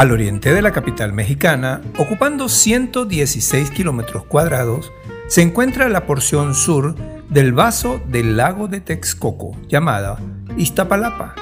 Al oriente de la capital mexicana, ocupando 116 kilómetros cuadrados, se encuentra la porción sur del vaso del lago de Texcoco, llamada Iztapalapa.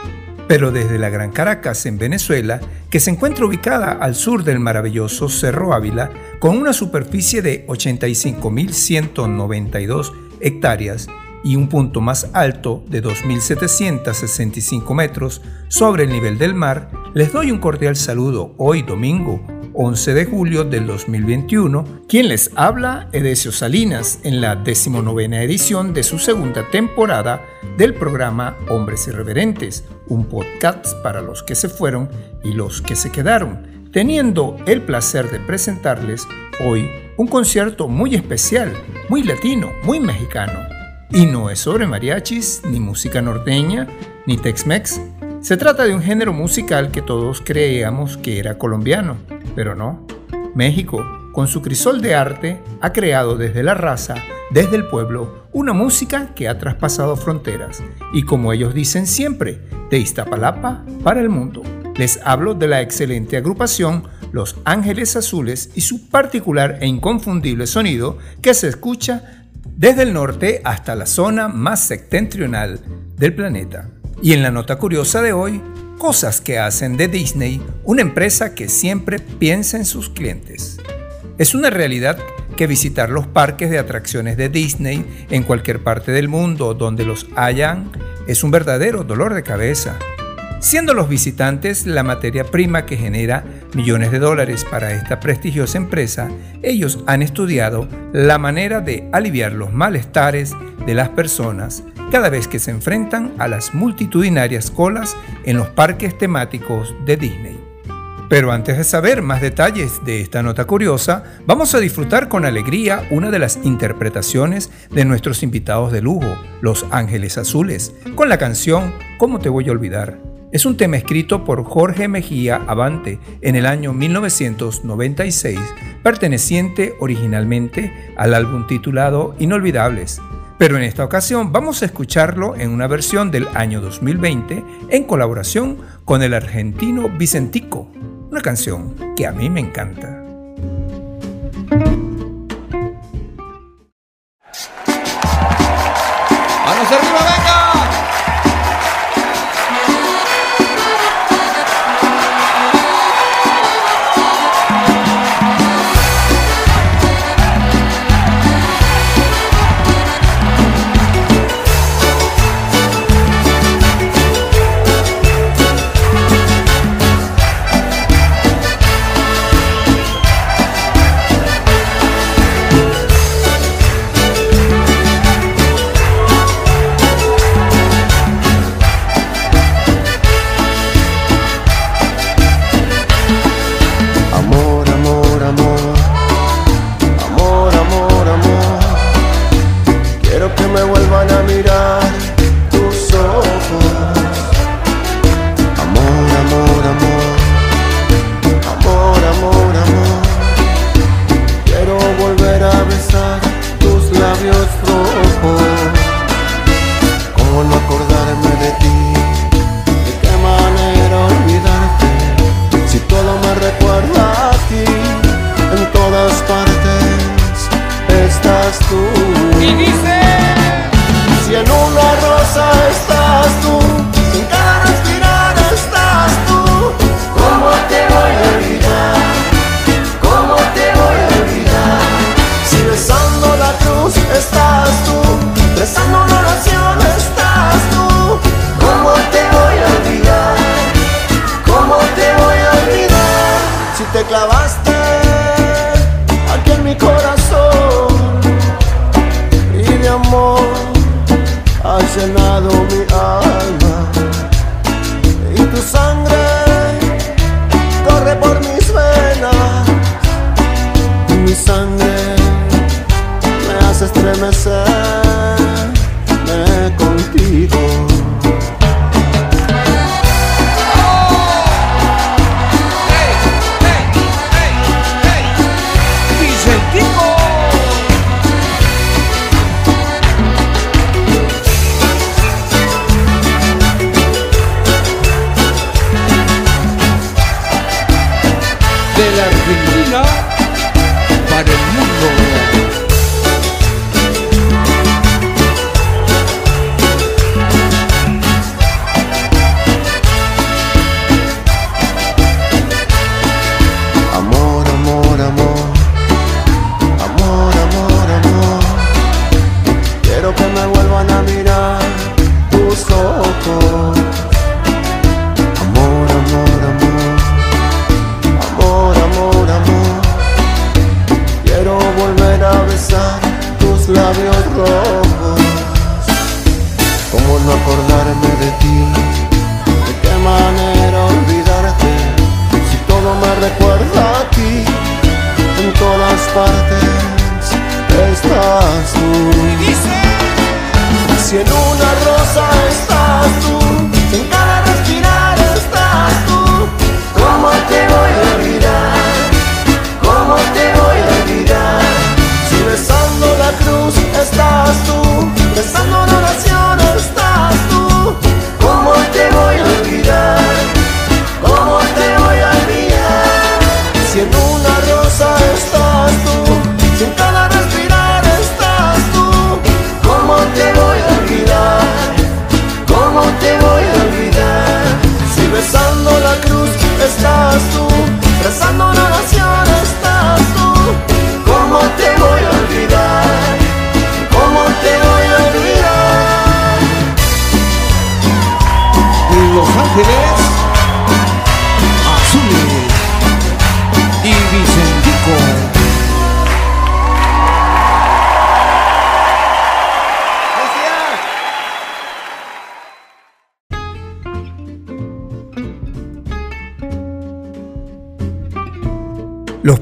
Pero desde la Gran Caracas, en Venezuela, que se encuentra ubicada al sur del maravilloso Cerro Ávila, con una superficie de 85.192 hectáreas y un punto más alto de 2.765 metros sobre el nivel del mar, les doy un cordial saludo hoy domingo 11 de julio del 2021. Quien les habla, Edesio Salinas, en la decimonovena edición de su segunda temporada del programa Hombres Irreverentes, un podcast para los que se fueron y los que se quedaron, teniendo el placer de presentarles hoy un concierto muy especial, muy latino, muy mexicano. Y no es sobre mariachis, ni música norteña, ni Tex-Mex. Se trata de un género musical que todos creíamos que era colombiano, pero no. México, con su crisol de arte, ha creado desde la raza, desde el pueblo, una música que ha traspasado fronteras y como ellos dicen siempre, de Iztapalapa para el mundo. Les hablo de la excelente agrupación Los Ángeles Azules y su particular e inconfundible sonido que se escucha desde el norte hasta la zona más septentrional del planeta. Y en la nota curiosa de hoy, cosas que hacen de Disney una empresa que siempre piensa en sus clientes. Es una realidad que visitar los parques de atracciones de Disney en cualquier parte del mundo donde los hayan es un verdadero dolor de cabeza. Siendo los visitantes la materia prima que genera millones de dólares para esta prestigiosa empresa, ellos han estudiado la manera de aliviar los malestares de las personas cada vez que se enfrentan a las multitudinarias colas en los parques temáticos de Disney. Pero antes de saber más detalles de esta nota curiosa, vamos a disfrutar con alegría una de las interpretaciones de nuestros invitados de lujo, Los Ángeles Azules, con la canción ¿Cómo te voy a olvidar? Es un tema escrito por Jorge Mejía Avante en el año 1996, perteneciente originalmente al álbum titulado Inolvidables, pero en esta ocasión vamos a escucharlo en una versión del año 2020 en colaboración con el argentino Vicentico, una canción que a mí me encanta.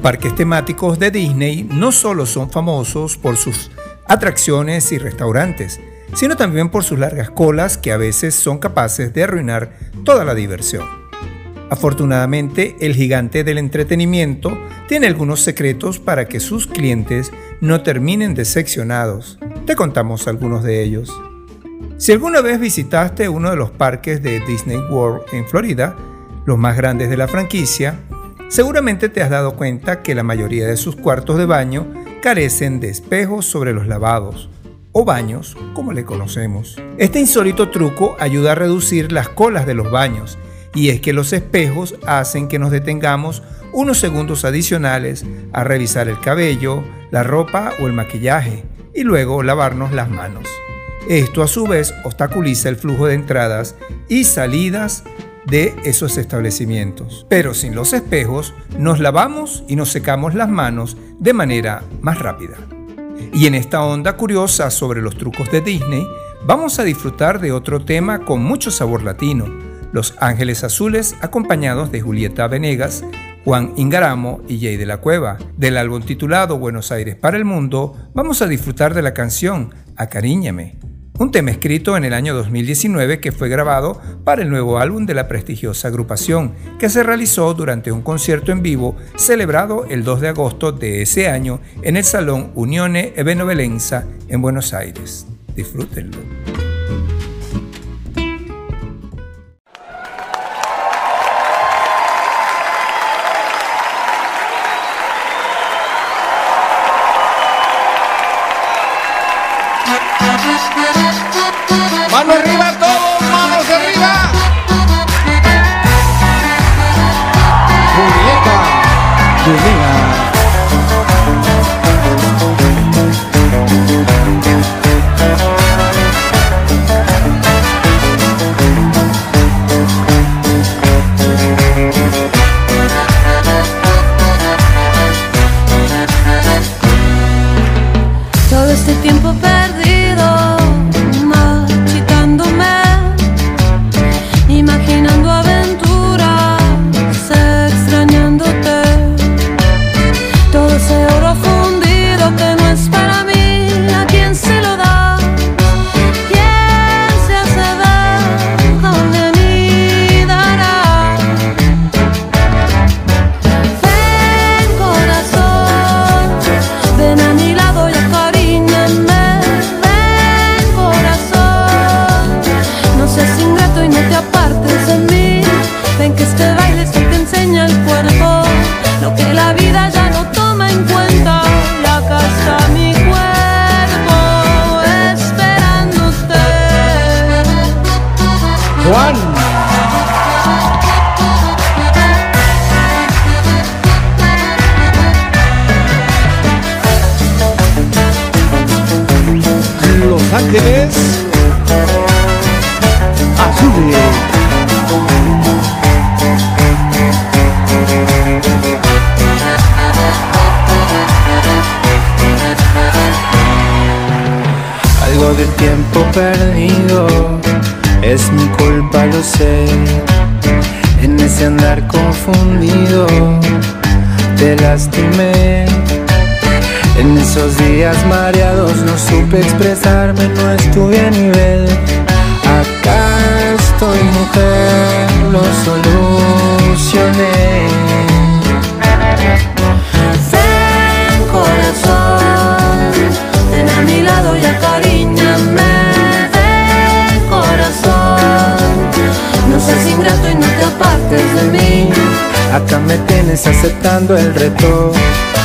Parques temáticos de Disney no solo son famosos por sus atracciones y restaurantes, sino también por sus largas colas que a veces son capaces de arruinar toda la diversión. Afortunadamente, el gigante del entretenimiento tiene algunos secretos para que sus clientes no terminen decepcionados. Te contamos algunos de ellos. Si alguna vez visitaste uno de los parques de Disney World en Florida, los más grandes de la franquicia, Seguramente te has dado cuenta que la mayoría de sus cuartos de baño carecen de espejos sobre los lavados, o baños, como le conocemos. Este insólito truco ayuda a reducir las colas de los baños, y es que los espejos hacen que nos detengamos unos segundos adicionales a revisar el cabello, la ropa o el maquillaje, y luego lavarnos las manos. Esto a su vez obstaculiza el flujo de entradas y salidas de esos establecimientos. Pero sin los espejos, nos lavamos y nos secamos las manos de manera más rápida. Y en esta onda curiosa sobre los trucos de Disney, vamos a disfrutar de otro tema con mucho sabor latino, Los Ángeles Azules, acompañados de Julieta Venegas, Juan Ingaramo y Jay de la Cueva. Del álbum titulado Buenos Aires para el Mundo, vamos a disfrutar de la canción Acaríñame, un tema escrito en el año 2019 que fue grabado para el nuevo álbum de la prestigiosa agrupación, que se realizó durante un concierto en vivo celebrado el 2 de agosto de ese año en el Salón Unione e Benevolenza en Buenos Aires. Disfrútenlo. Confundido te lastimé. En esos días mareados no supe expresarme, no estuve a nivel. Acá estoy mujer, lo solucioné. Ingrato y no te apartes de mí. Acá me tienes aceptando el reto.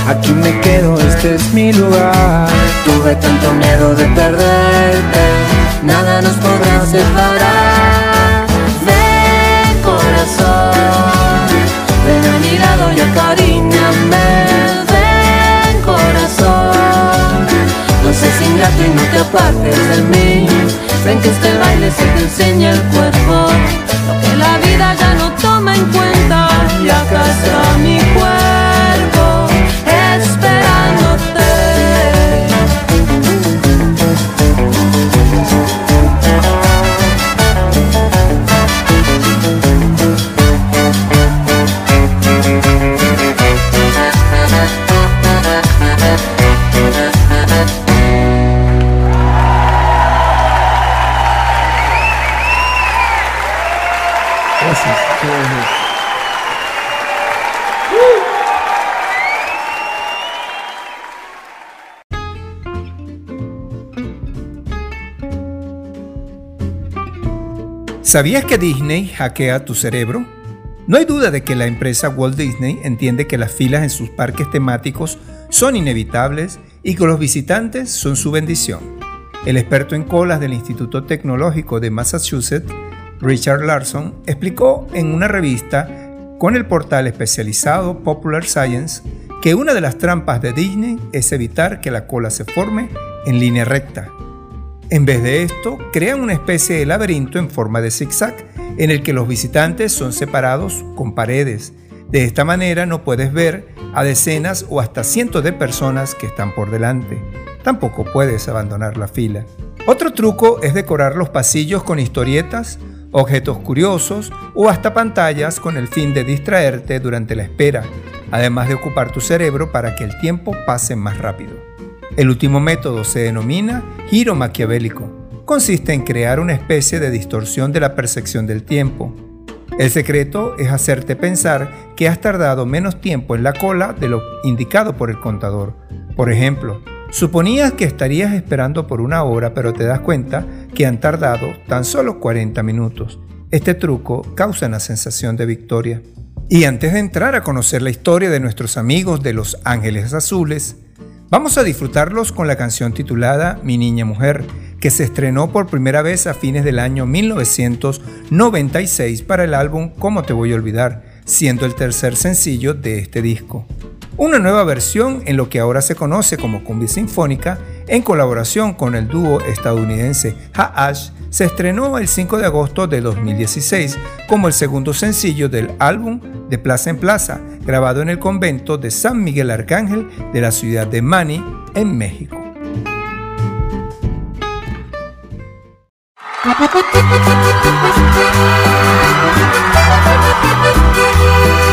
Aquí me quedo, este es mi lugar. Tuve tanto miedo de perderte, nada nos podrá separar. Ven corazón, ven a mi lado y acaríñame Ven corazón, no seas ingrato y no te apartes de mí. Ven que este baile se te enseña el cuerpo, lo que la vida toma en cuenta. Y acá ¿Sabías que Disney hackea tu cerebro? No hay duda de que la empresa Walt Disney entiende que las filas en sus parques temáticos son inevitables y que los visitantes son su bendición. El experto en colas del Instituto Tecnológico de Massachusetts, Richard Larson, explicó en una revista con el portal especializado Popular Science que una de las trampas de Disney es evitar que la cola se forme en línea recta. En vez de esto, crean una especie de laberinto en forma de zigzag en el que los visitantes son separados con paredes. De esta manera no puedes ver a decenas o hasta cientos de personas que están por delante. Tampoco puedes abandonar la fila. Otro truco es decorar los pasillos con historietas, objetos curiosos o hasta pantallas con el fin de distraerte durante la espera, además de ocupar tu cerebro para que el tiempo pase más rápido. El último método se denomina giro maquiavélico. Consiste en crear una especie de distorsión de la percepción del tiempo. El secreto es hacerte pensar que has tardado menos tiempo en la cola de lo indicado por el contador. Por ejemplo, suponías que estarías esperando por una hora pero te das cuenta que han tardado tan solo 40 minutos. Este truco causa una sensación de victoria. Y antes de entrar a conocer la historia de nuestros amigos de Los Ángeles Azules, Vamos a disfrutarlos con la canción titulada Mi Niña Mujer, que se estrenó por primera vez a fines del año 1996 para el álbum Cómo te voy a olvidar, siendo el tercer sencillo de este disco. Una nueva versión en lo que ahora se conoce como cumbia sinfónica, en colaboración con el dúo estadounidense Ha-Ash, se estrenó el 5 de agosto de 2016 como el segundo sencillo del álbum De Plaza en Plaza, grabado en el convento de San Miguel Arcángel de la ciudad de Mani, en México.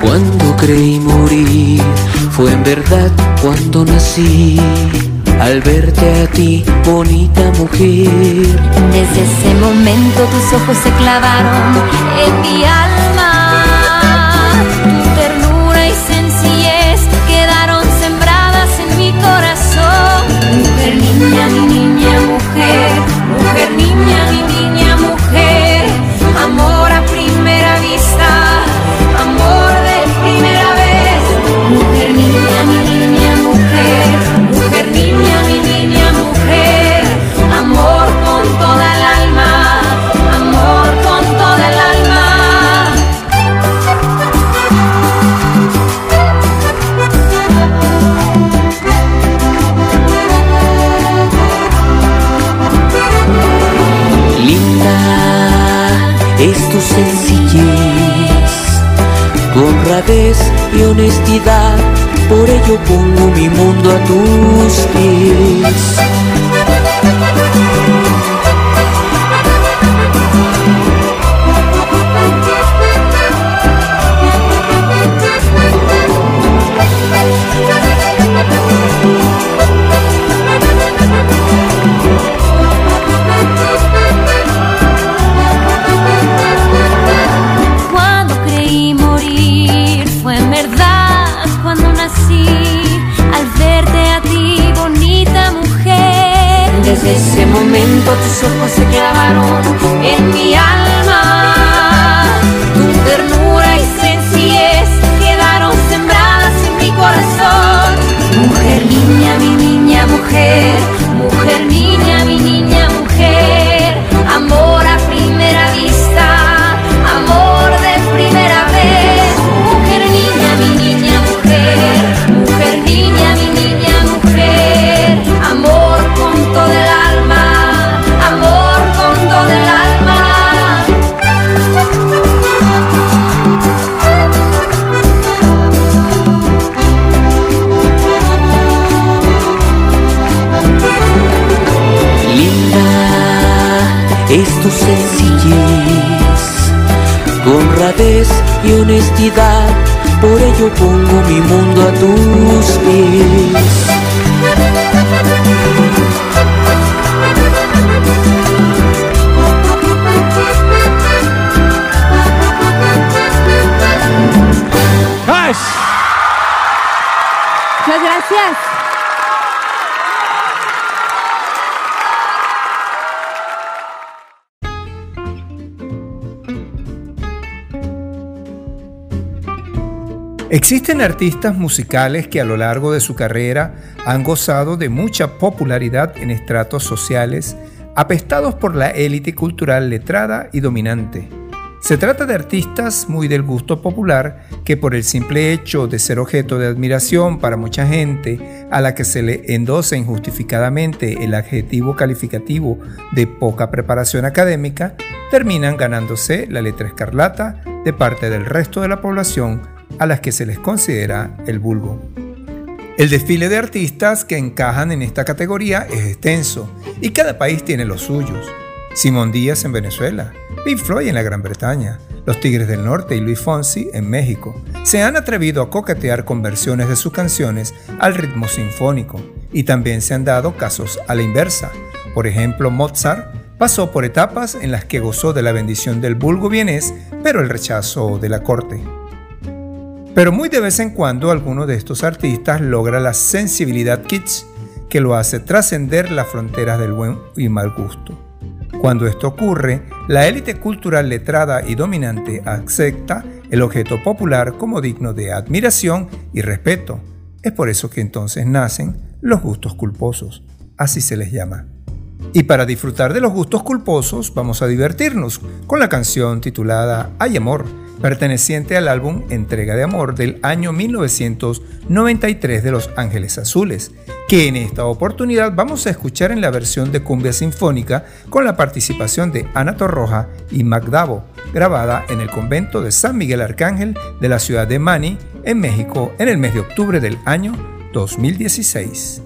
Cuando creí morir, fue en verdad cuando nací. Al verte a ti, bonita mujer, Desde ese momento tus ojos se clavaron en mi alma. Sencillez, tu honradez y honestidad. Por ello pongo mi mundo a tus pies. Momento tus ojos se clavaron en mi alma. Tu ternura y sencillez quedaron sembradas en mi corazón. Mujer, niña, mi niña, mujer. Sencillez, honradez y honestidad. Por ello pongo mi mundo a tus pies. Existen artistas musicales que a lo largo de su carrera han gozado de mucha popularidad en estratos sociales, apestados por la élite cultural letrada y dominante. Se trata de artistas muy del gusto popular que por el simple hecho de ser objeto de admiración para mucha gente a la que se le endosa injustificadamente el adjetivo calificativo de poca preparación académica, terminan ganándose la letra escarlata de parte del resto de la población a las que se les considera el vulgo. El desfile de artistas que encajan en esta categoría es extenso y cada país tiene los suyos. Simón Díaz en Venezuela, Pink Floyd en la Gran Bretaña, los Tigres del Norte y Luis Fonsi en México se han atrevido a coquetear con versiones de sus canciones al ritmo sinfónico y también se han dado casos a la inversa. Por ejemplo, Mozart pasó por etapas en las que gozó de la bendición del vulgo vienés, pero el rechazo de la corte. Pero muy de vez en cuando alguno de estos artistas logra la sensibilidad kitsch que lo hace trascender las fronteras del buen y mal gusto. Cuando esto ocurre, la élite cultural letrada y dominante acepta el objeto popular como digno de admiración y respeto. Es por eso que entonces nacen los gustos culposos, así se les llama. Y para disfrutar de los gustos culposos vamos a divertirnos con la canción titulada Hay Amor, perteneciente al álbum Entrega de Amor del año 1993 de Los Ángeles Azules, que en esta oportunidad vamos a escuchar en la versión de cumbia sinfónica con la participación de Ana Torroja y Magdavo, grabada en el convento de San Miguel Arcángel de la ciudad de Mani, en México, en el mes de octubre del año 2016.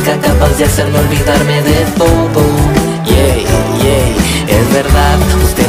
capaz de hacerme olvidarme de todo. Yeah.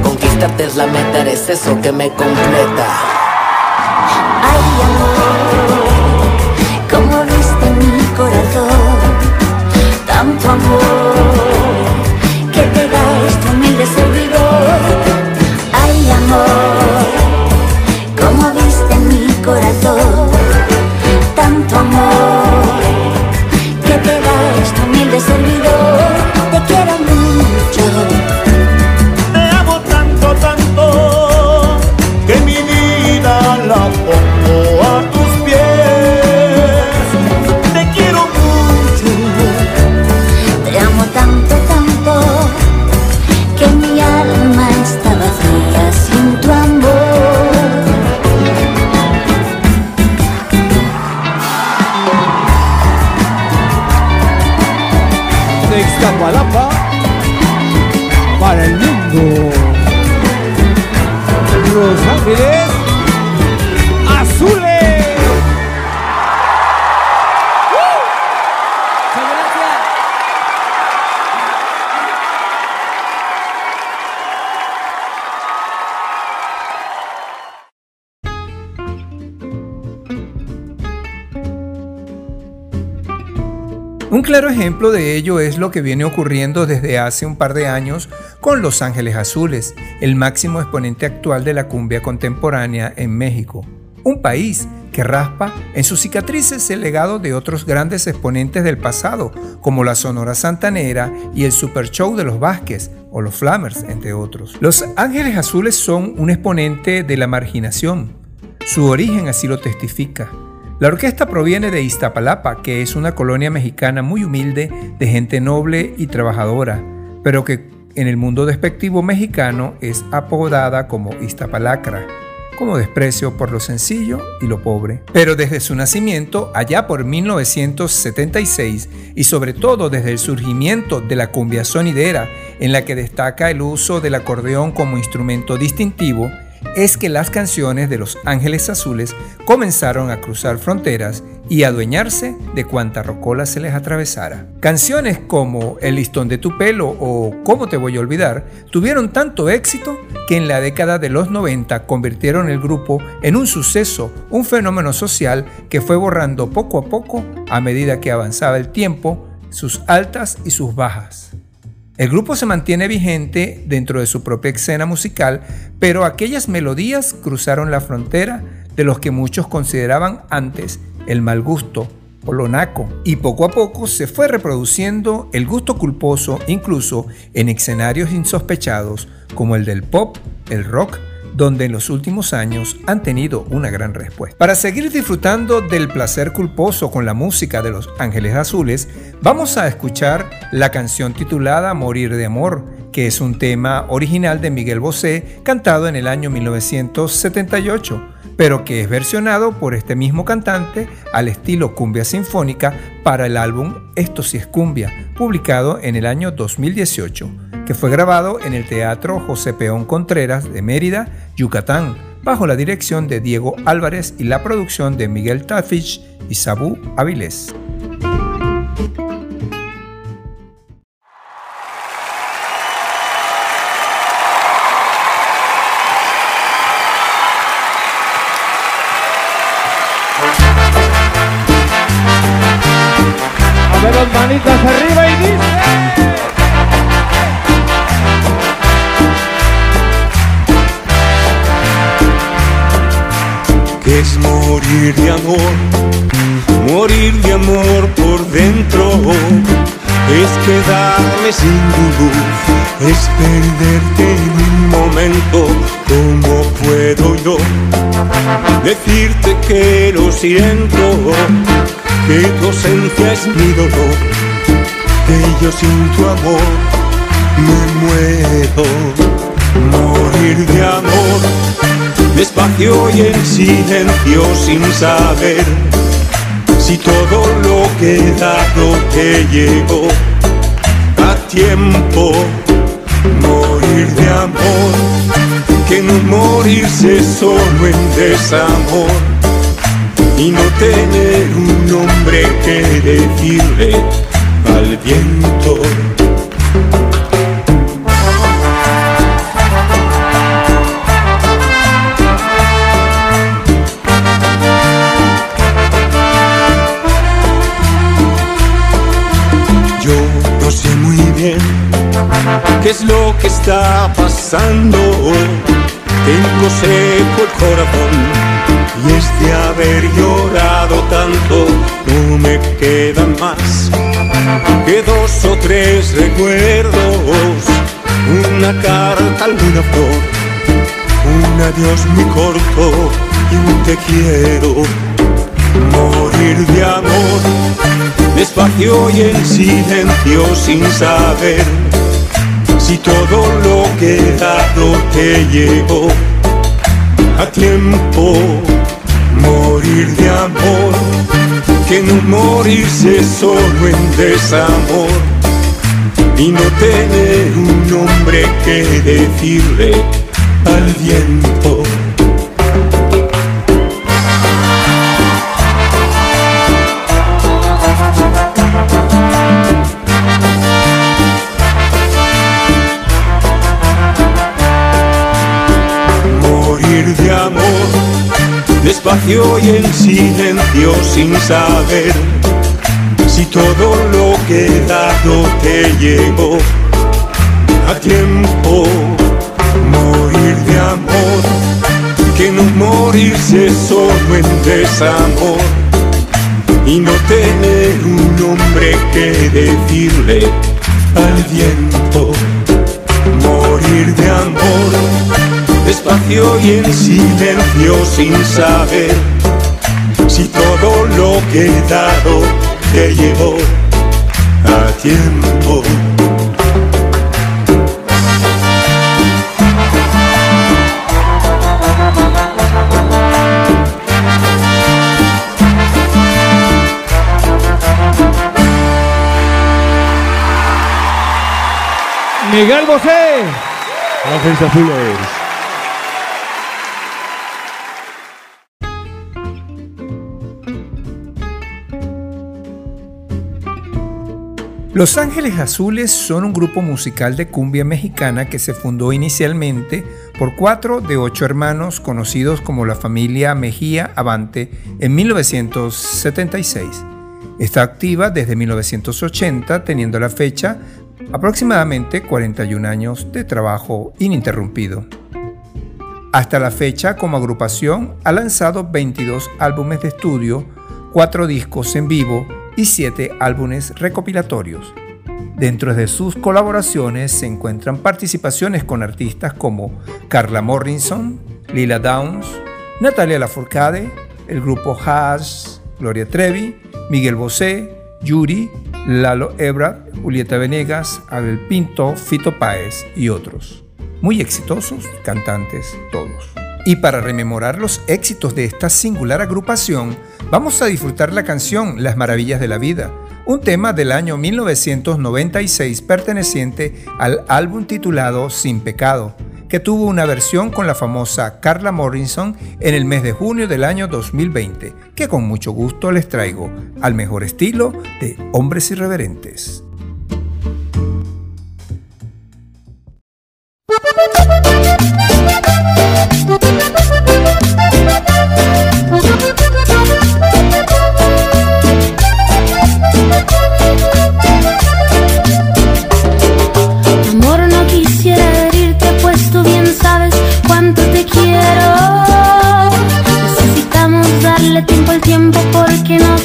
conquista quitarte es la meta, eres eso que me completa. Ay, amor, como viste mi corazón, tanto amor claro ejemplo de ello es lo que viene ocurriendo desde hace un par de años con Los Ángeles Azules, el máximo exponente actual de la cumbia contemporánea en México. Un país que raspa en sus cicatrices el legado de otros grandes exponentes del pasado, como la Sonora Santanera y el Super Show de los Vázquez o los Flamers, entre otros. Los Ángeles Azules son un exponente de la marginación. Su origen así lo testifica. La orquesta proviene de Iztapalapa, que es una colonia mexicana muy humilde de gente noble y trabajadora, pero que en el mundo despectivo mexicano es apodada como Iztapalacra, como desprecio por lo sencillo y lo pobre. Pero desde su nacimiento, allá por 1976, y sobre todo desde el surgimiento de la cumbia sonidera, en la que destaca el uso del acordeón como instrumento distintivo, es que las canciones de los Ángeles Azules comenzaron a cruzar fronteras y adueñarse de cuanta rocola se les atravesara. Canciones como El listón de tu pelo o Cómo te voy a olvidar tuvieron tanto éxito que en la década de los 90 convirtieron el grupo en un suceso, un fenómeno social que fue borrando poco a poco a medida que avanzaba el tiempo sus altas y sus bajas. El grupo se mantiene vigente dentro de su propia escena musical, pero aquellas melodías cruzaron la frontera de los que muchos consideraban antes el mal gusto o lo naco, y poco a poco se fue reproduciendo el gusto culposo incluso en escenarios insospechados como el del pop, el rock, donde en los últimos años han tenido una gran respuesta. Para seguir disfrutando del placer culposo con la música de Los Ángeles Azules, vamos a escuchar la canción titulada Morir de Amor, que es un tema original de Miguel Bosé, cantado en el año 1978, pero que es versionado por este mismo cantante al estilo cumbia sinfónica para el álbum Esto sí es cumbia, publicado en el año 2018 que fue grabado en el Teatro José Peón Contreras de Mérida, Yucatán, bajo la dirección de Diego Álvarez y la producción de Miguel Tafich y Sabú Avilés. Sin luz, es perderte en un momento, ¿cómo puedo yo decirte que lo siento, que tu ausencia es mi dolor, que yo sin tu amor me muero, morir de amor despacio y en silencio sin saber si todo lo que he dado te llegó tiempo. Morir de amor, que no morirse solo en desamor y no tener un nombre que decirle al viento. Está pasando. Tengo seco el corazón y es de haber llorado tanto, no me quedan más que dos o tres recuerdos, una carta, alguna flor, un adiós muy corto y un te quiero, morir de amor, despacio y en silencio sin saber si todo lo que he dado te llegó a tiempo, morir de amor, que no morirse solo en desamor y no tener un nombre que decirle al viento. Y en silencio sin saber si todo lo que he dado te llegó a tiempo. Morir de amor, que no morirse solo en desamor y no tener un nombre que decirle al viento. Morir de amor, despacio y en silencio sin saber si todo lo que he dado te llevó a tiempo. Miguel Bosé. Ángeles Azules. Los Ángeles Azules son un grupo musical de cumbia mexicana que se fundó inicialmente por cuatro de ocho hermanos conocidos como la familia Mejía Avante en 1976. Está activa desde 1980 teniendo la fecha aproximadamente 41 años de trabajo ininterrumpido. Hasta la fecha como agrupación ha lanzado 22 álbumes de estudio, 4 discos en vivo y 7 álbumes recopilatorios. Dentro de sus colaboraciones se encuentran participaciones con artistas como Carla Morrison, Lila Downs, Natalia Lafourcade, el grupo Haas, Gloria Trevi, Miguel Bosé, Yuri, Lalo Ebrard, Julieta Venegas, Abel Pinto, Fito Páez y otros. Muy exitosos cantantes todos. Y para rememorar los éxitos de esta singular agrupación, vamos a disfrutar la canción Las Maravillas de la Vida, un tema del año 1996 perteneciente al álbum titulado Sin Pecado, que tuvo una versión con la famosa Carla Morrison en el mes de junio del año 2020, que con mucho gusto les traigo al mejor estilo de Hombres Irreverentes.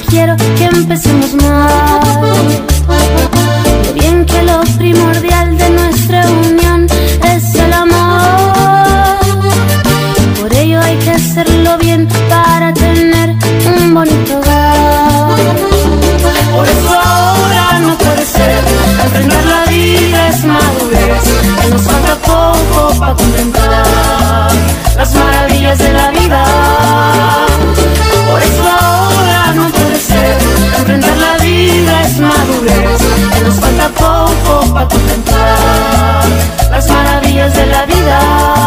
quiero que empecemos mal. Lo bien que lo primordial de nuestra unión es el amor. Por ello hay que hacerlo bien para tener un bonito hogar. Por eso ahora no puede ser. Enfrentar la vida es madurez. Que nos falta poco para contemplar las maravillas de la vida. tiempo para contemplar las maravillas de la vida.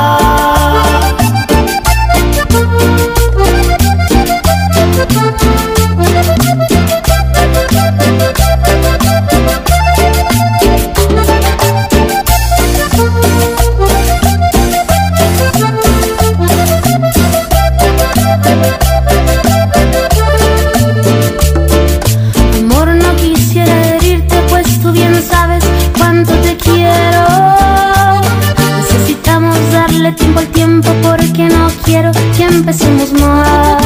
Tiempo al tiempo porque no quiero que empecemos mal.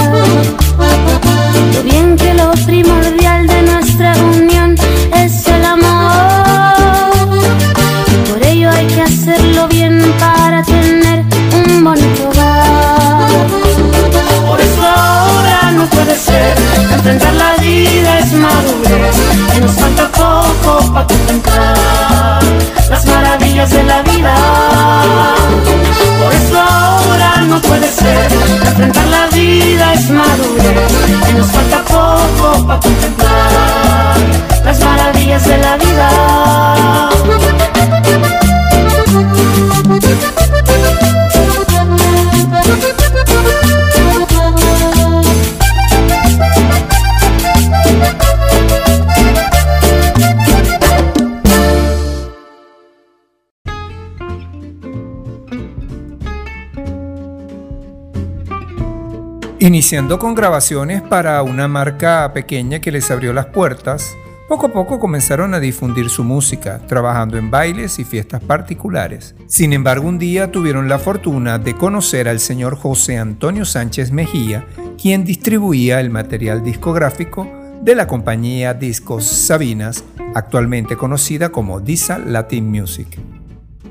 Lo bien que lo primordial de nuestra unión es el amor. Y por ello hay que hacerlo bien para tener un bonito hogar. Por eso ahora no puede ser Enfrentar la vida es madurez Y nos falta poco para contemplar Las maravillas de la vida no puede ser. Enfrentar la vida es madurez. Y nos falta poco para contemplar Las maravillas de la vida Iniciando con grabaciones para una marca pequeña que les abrió las puertas, poco a poco comenzaron a difundir su música, trabajando en bailes y fiestas particulares. Sin embargo, un día tuvieron la fortuna de conocer al señor José Antonio Sánchez Mejía, quien distribuía el material discográfico de la compañía Discos Sabinas, actualmente conocida como Disa Latin Music.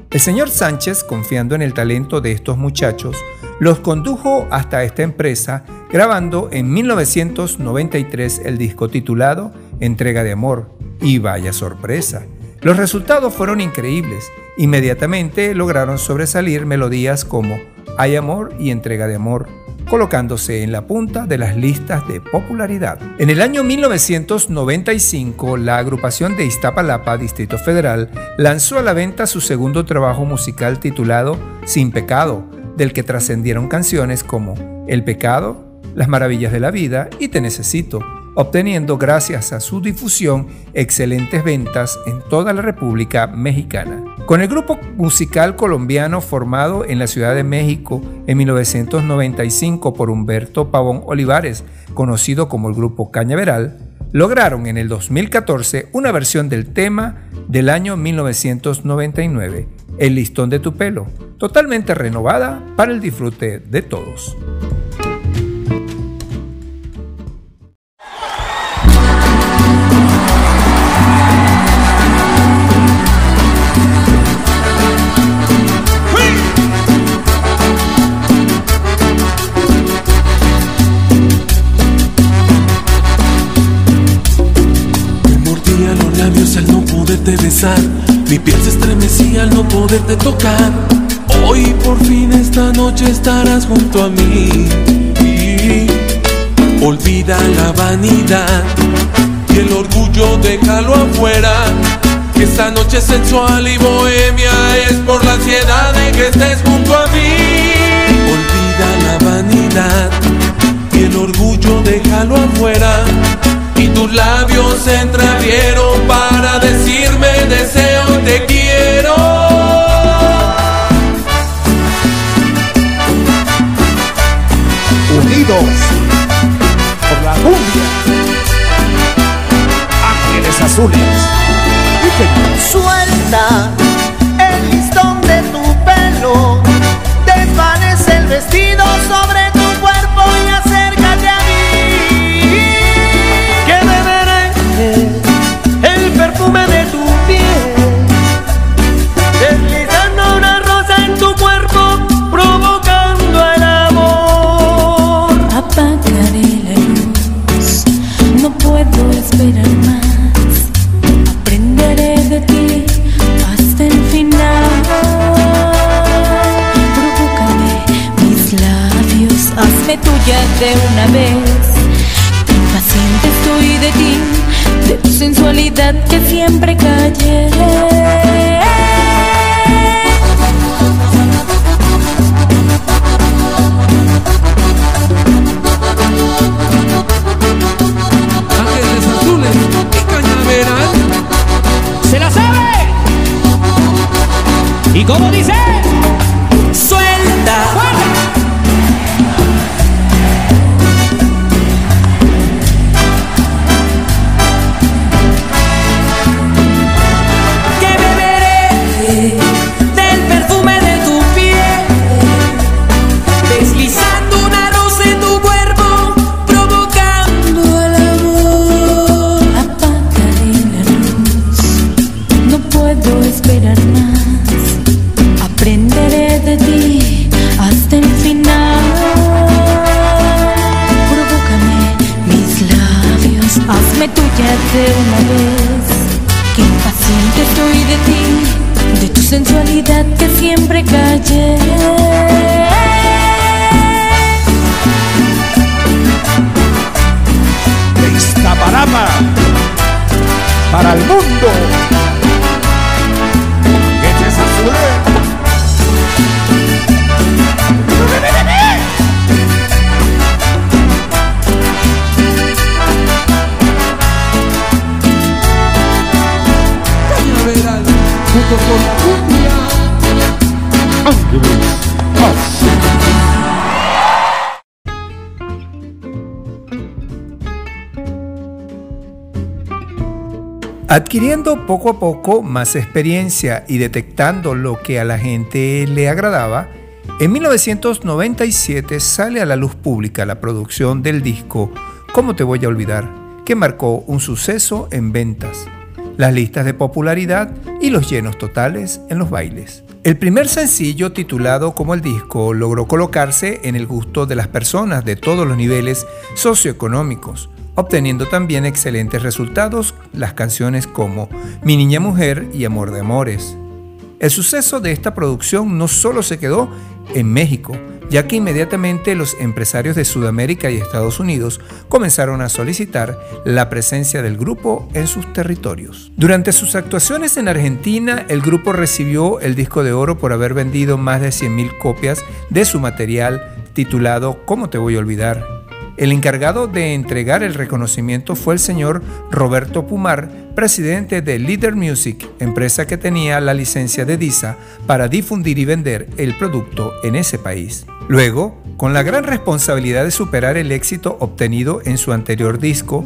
El señor Sánchez, confiando en el talento de estos muchachos, los condujo hasta esta empresa, grabando en 1993 el disco titulado Entrega de Amor. Y vaya sorpresa, los resultados fueron increíbles. Inmediatamente lograron sobresalir melodías como Hay Amor y Entrega de Amor, colocándose en la punta de las listas de popularidad. En el año 1995, la agrupación de Iztapalapa, Distrito Federal, lanzó a la venta su segundo trabajo musical titulado Sin Pecado, del que trascendieron canciones como El Pecado, Las Maravillas de la Vida y Te Necesito, obteniendo gracias a su difusión excelentes ventas en toda la República Mexicana. Con el grupo musical colombiano formado en la Ciudad de México en 1995 por Humberto Pavón Olivares, conocido como el grupo Cañaveral, lograron en el 2014 una versión del tema del año 1999, El listón de tu pelo, totalmente renovada para el disfrute de todos. Poderte besar, mi piel se estremecía al no poderte tocar. Hoy por fin esta noche estarás junto a mí. Olvida la vanidad y el orgullo déjalo afuera. Que esta noche sensual y bohemia es por la ansiedad de que estés junto a mí. Olvida la vanidad y el orgullo déjalo afuera y tus labios se entreabrieron para decirme deseo te quiero. Unidos de una vez. Impaciente estoy de ti, de tu sensualidad que siempre callé. Ángeles azules y cañaveral. ¿Se la sabe? ¿Y cómo dice? de una vez que impaciente estoy de ti, de tu sensualidad que siempre callé. De Iztaparapa para el mundo. Adquiriendo poco a poco más experiencia y detectando lo que a la gente le agradaba, en 1997 sale a la luz pública la producción del disco ¿Cómo te voy a olvidar?, que marcó un suceso en ventas, las listas de popularidad y los llenos totales en los bailes. El primer sencillo titulado como el disco logró colocarse en el gusto de las personas de todos los niveles socioeconómicos, obteniendo también excelentes resultados las canciones como Mi Niña Mujer y Amor de Amores. El suceso de esta producción no solo se quedó en México, ya que inmediatamente los empresarios de Sudamérica y Estados Unidos comenzaron a solicitar la presencia del grupo en sus territorios. Durante sus actuaciones en Argentina, el grupo recibió el disco de oro por haber vendido más de 100.000 copias de su material titulado ¿Cómo te voy a olvidar? El encargado de entregar el reconocimiento fue el señor Roberto Pumar, presidente de Leader Music, empresa que tenía la licencia de DISA para difundir y vender el producto en ese país. Luego, con la gran responsabilidad de superar el éxito obtenido en su anterior disco,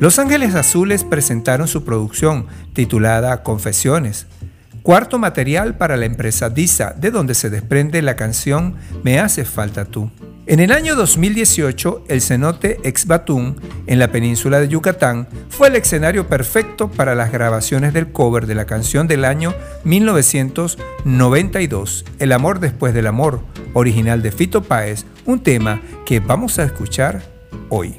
Los Ángeles Azules presentaron su producción titulada Confesiones, cuarto material para la empresa DISA, de donde se desprende la canción Me hace falta tú. En el año 2018, el cenote Exbatún, en la península de Yucatán, fue el escenario perfecto para las grabaciones del cover de la canción del año 1992, El amor después del amor, original de Fito Páez, un tema que vamos a escuchar hoy.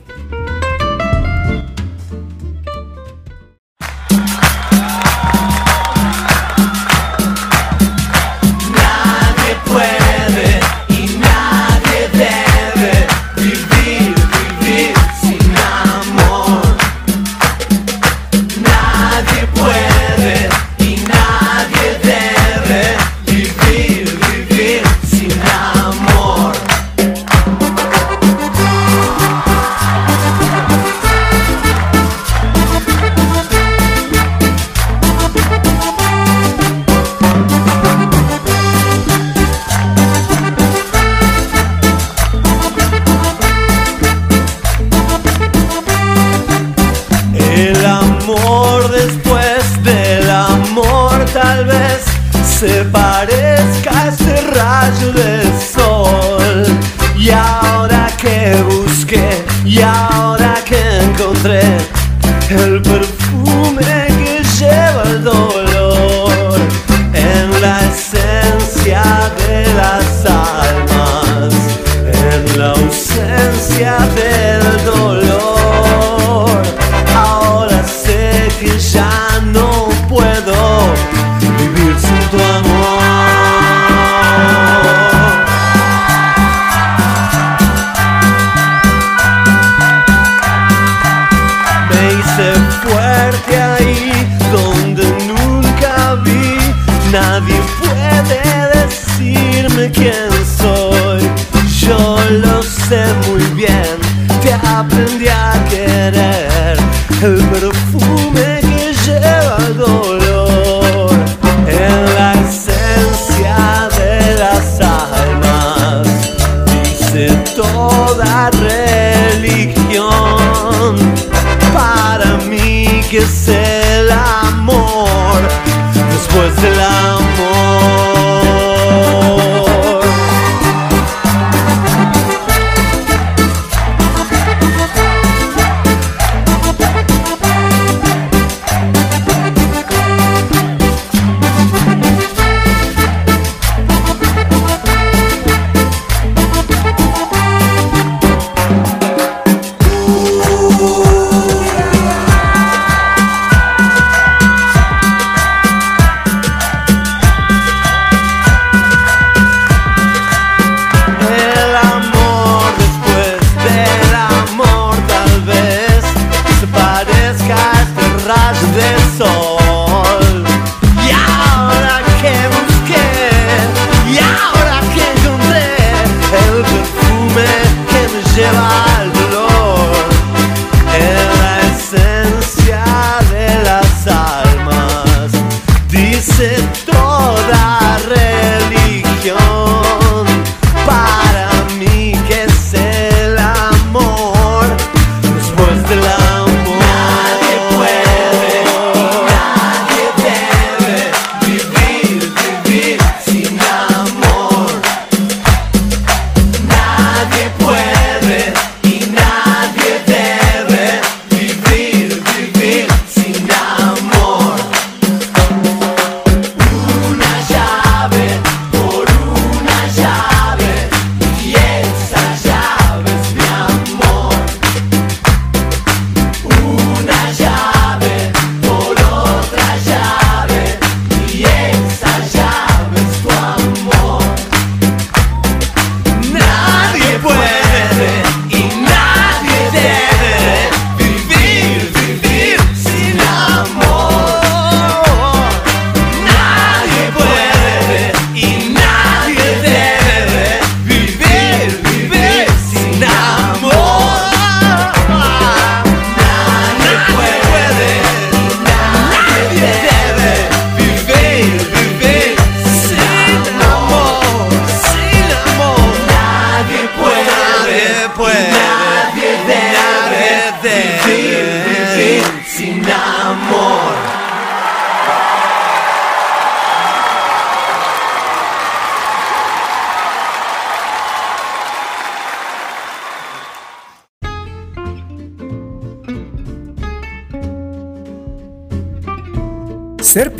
llevar.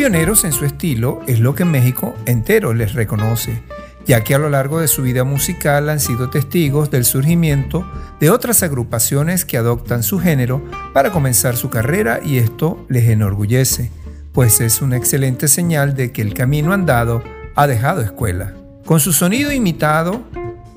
Pioneros en su estilo es lo que México entero les reconoce, ya que a lo largo de su vida musical han sido testigos del surgimiento de otras agrupaciones que adoptan su género para comenzar su carrera y esto les enorgullece, pues es una excelente señal de que el camino andado ha dejado escuela. Con su sonido imitado,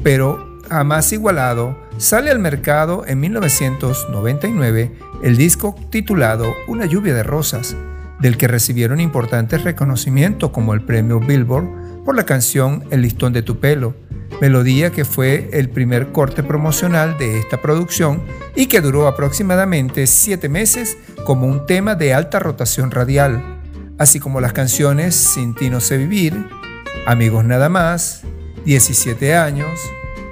pero jamás igualado, sale al mercado en 1999 el disco titulado Una lluvia de rosas, del que recibieron importantes reconocimientos como el premio Billboard por la canción El listón de tu pelo, melodía que fue el primer corte promocional de esta producción y que duró aproximadamente siete meses como un tema de alta rotación radial, así como las canciones Sin ti no sé vivir, Amigos nada más, 17 años,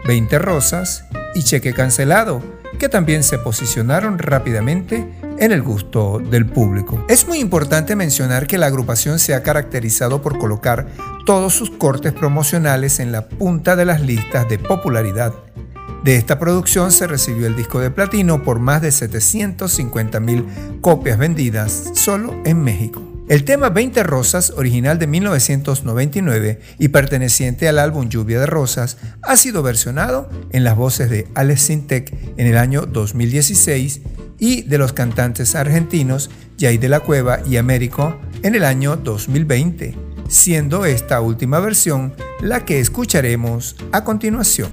20 rosas y Cheque cancelado, que también se posicionaron rápidamente en el gusto del público. Es muy importante mencionar que la agrupación se ha caracterizado por colocar todos sus cortes promocionales en la punta de las listas de popularidad. De esta producción se recibió el disco de platino por más de 750 mil copias vendidas solo en México. El tema 20 Rosas, original de 1999 y perteneciente al álbum Lluvia de Rosas, ha sido versionado en las voces de Alex Sintek en el año 2016 y de los cantantes argentinos Jay de la Cueva y Américo en el año 2020, siendo esta última versión la que escucharemos a continuación.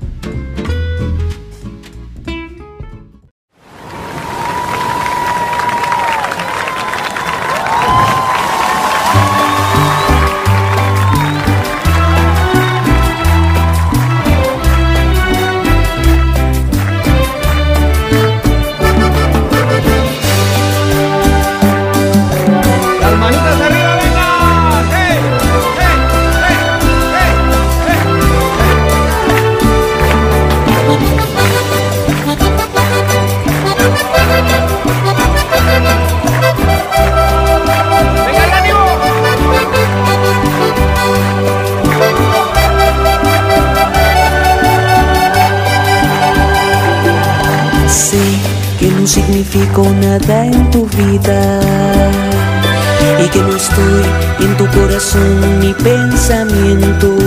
Corazón ni pensamiento,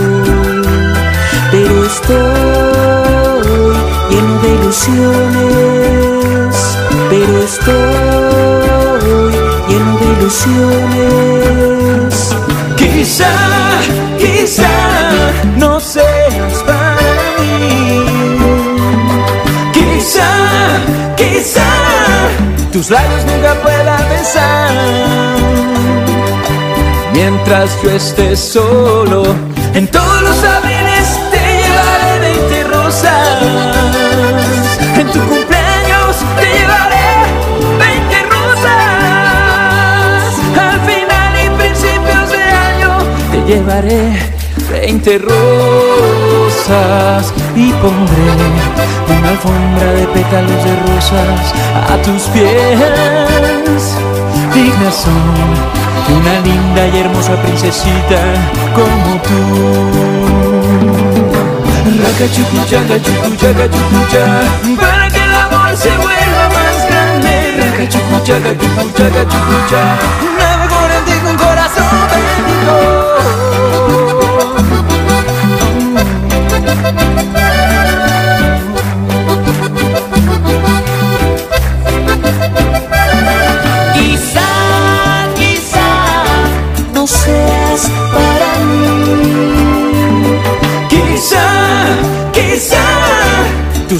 pero estoy lleno de ilusiones, pero estoy lleno de ilusiones. Quizá, quizá no seas para mí. Quizá, quizá tus labios nunca puedan besar. Mientras yo esté solo, en todos los abriles te llevaré 20 rosas. En tu cumpleaños te llevaré 20 rosas. Al final y principios de año te llevaré 20 rosas y pondré una alfombra de pétalos de rosas a tus pies. Dignas son una linda y hermosa princesita como tú. Raca chucu chaca chucu chaca chucu cha, para que el amor se vuelva más grande. Raca chucu chaca chucu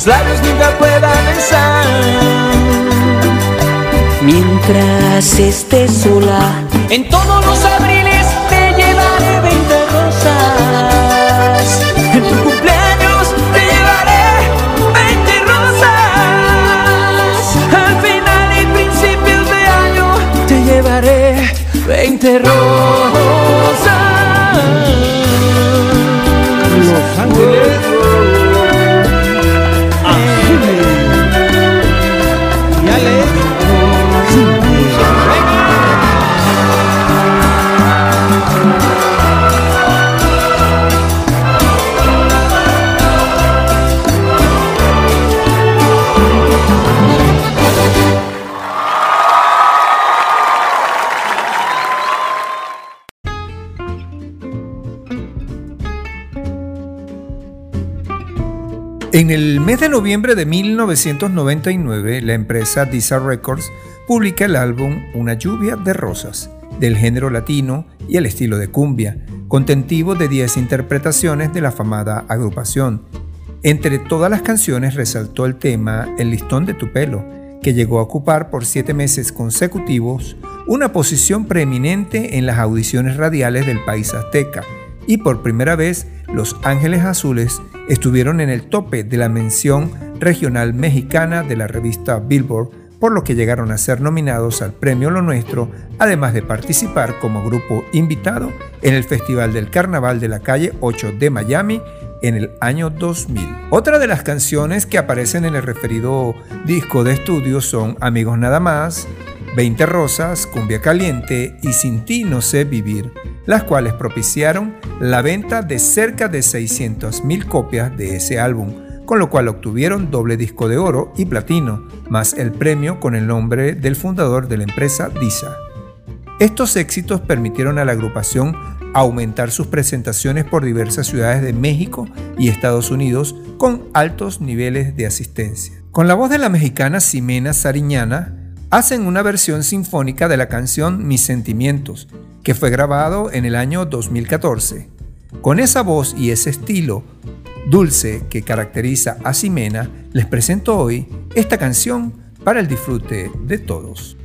tus labios nunca puedan besar. Mientras estés sola, en todos los abriles te llevaré 20 rosas. En tu cumpleaños te llevaré 20 rosas. Al final y principios de año te llevaré 20 rosas. En el mes de noviembre de 1999, la empresa Disa Records publica el álbum Una lluvia de rosas, del género latino y el estilo de cumbia, contentivo de 10 interpretaciones de la famada agrupación. Entre todas las canciones resaltó el tema El listón de tu pelo, que llegó a ocupar por siete meses consecutivos una posición preeminente en las audiciones radiales del país azteca, y por primera vez Los Ángeles Azules estuvieron en el tope de la mención regional mexicana de la revista Billboard, por lo que llegaron a ser nominados al Premio Lo Nuestro, además de participar como grupo invitado en el Festival del Carnaval de la Calle 8 de Miami en el año 2000. Otra de las canciones que aparecen en el referido disco de estudio son Amigos Nada Más, 20 Rosas, Cumbia Caliente y Sin Ti No Sé Vivir, las cuales propiciaron la venta de cerca de 600.000 copias de ese álbum, con lo cual obtuvieron doble disco de oro y platino, más el premio con el nombre del fundador de la empresa Disa. Estos éxitos permitieron a la agrupación aumentar sus presentaciones por diversas ciudades de México y Estados Unidos con altos niveles de asistencia. Con la voz de la mexicana Ximena Sariñana, hacen una versión sinfónica de la canción Mis Sentimientos, que fue grabado en el año 2014. Con esa voz y ese estilo dulce que caracteriza a Ximena, les presento hoy esta canción para el disfrute de todos.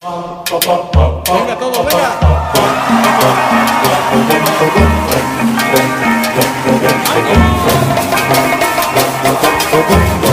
Venga venga.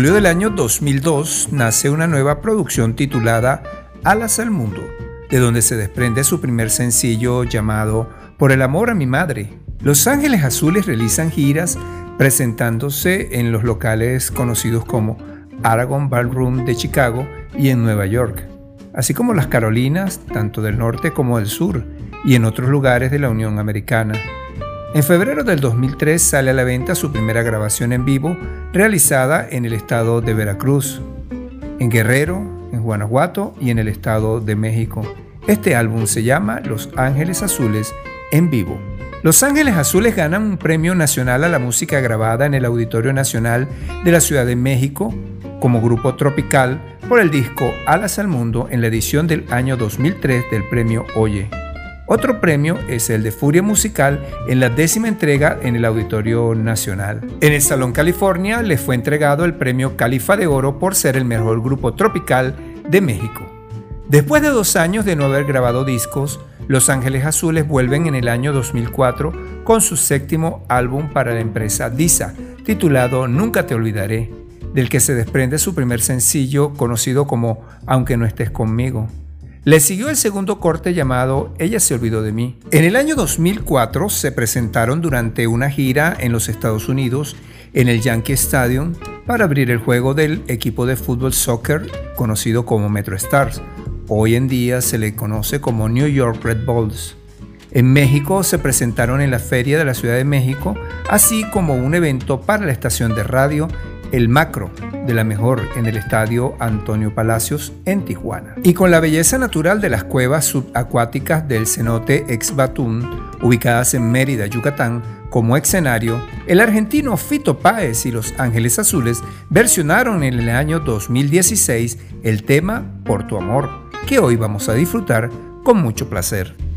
Julio del año 2002 nace una nueva producción titulada Alas al Mundo, de donde se desprende su primer sencillo llamado Por el amor a mi madre. Los Ángeles Azules realizan giras presentándose en los locales conocidos como Aragon Ballroom de Chicago y en Nueva York, así como las Carolinas, tanto del norte como del sur, y en otros lugares de la Unión Americana. En febrero del 2003 sale a la venta su primera grabación en vivo realizada en el estado de Veracruz, en Guerrero, en Guanajuato y en el estado de México. Este álbum se llama Los Ángeles Azules en vivo. Los Ángeles Azules ganan un premio nacional a la música grabada en el Auditorio Nacional de la Ciudad de México como grupo tropical por el disco Alas al Mundo en la edición del año 2003 del premio Oye. Otro premio es el de Furia Musical en la décima entrega en el Auditorio Nacional. En el Salón California le fue entregado el premio Califa de Oro por ser el mejor grupo tropical de México. Después de dos años de no haber grabado discos, Los Ángeles Azules vuelven en el año 2004 con su séptimo álbum para la empresa Disa, titulado Nunca te olvidaré, del que se desprende su primer sencillo conocido como Aunque no estés conmigo. Le siguió el segundo corte llamado Ella se olvidó de mí. En el año 2004 se presentaron durante una gira en los Estados Unidos en el Yankee Stadium para abrir el juego del equipo de fútbol soccer conocido como Metro Stars. Hoy en día se le conoce como New York Red Bulls. En México se presentaron en la Feria de la Ciudad de México, así como un evento para la estación de radio el macro de la mejor en el estadio Antonio Palacios en Tijuana. Y con la belleza natural de las cuevas subacuáticas del cenote Ex Batún, ubicadas en Mérida, Yucatán, como escenario, el argentino Fito Páez y los Ángeles Azules versionaron en el año 2016 el tema Por tu amor, que hoy vamos a disfrutar con mucho placer.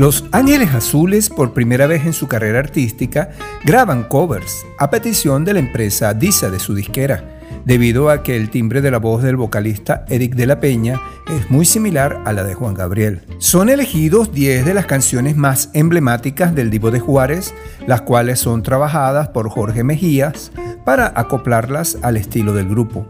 Los Ángeles Azules, por primera vez en su carrera artística, graban covers a petición de la empresa Disa de su disquera, debido a que el timbre de la voz del vocalista Eric de la Peña es muy similar a la de Juan Gabriel. Son elegidos 10 de las canciones más emblemáticas del Divo de Juárez, las cuales son trabajadas por Jorge Mejías para acoplarlas al estilo del grupo.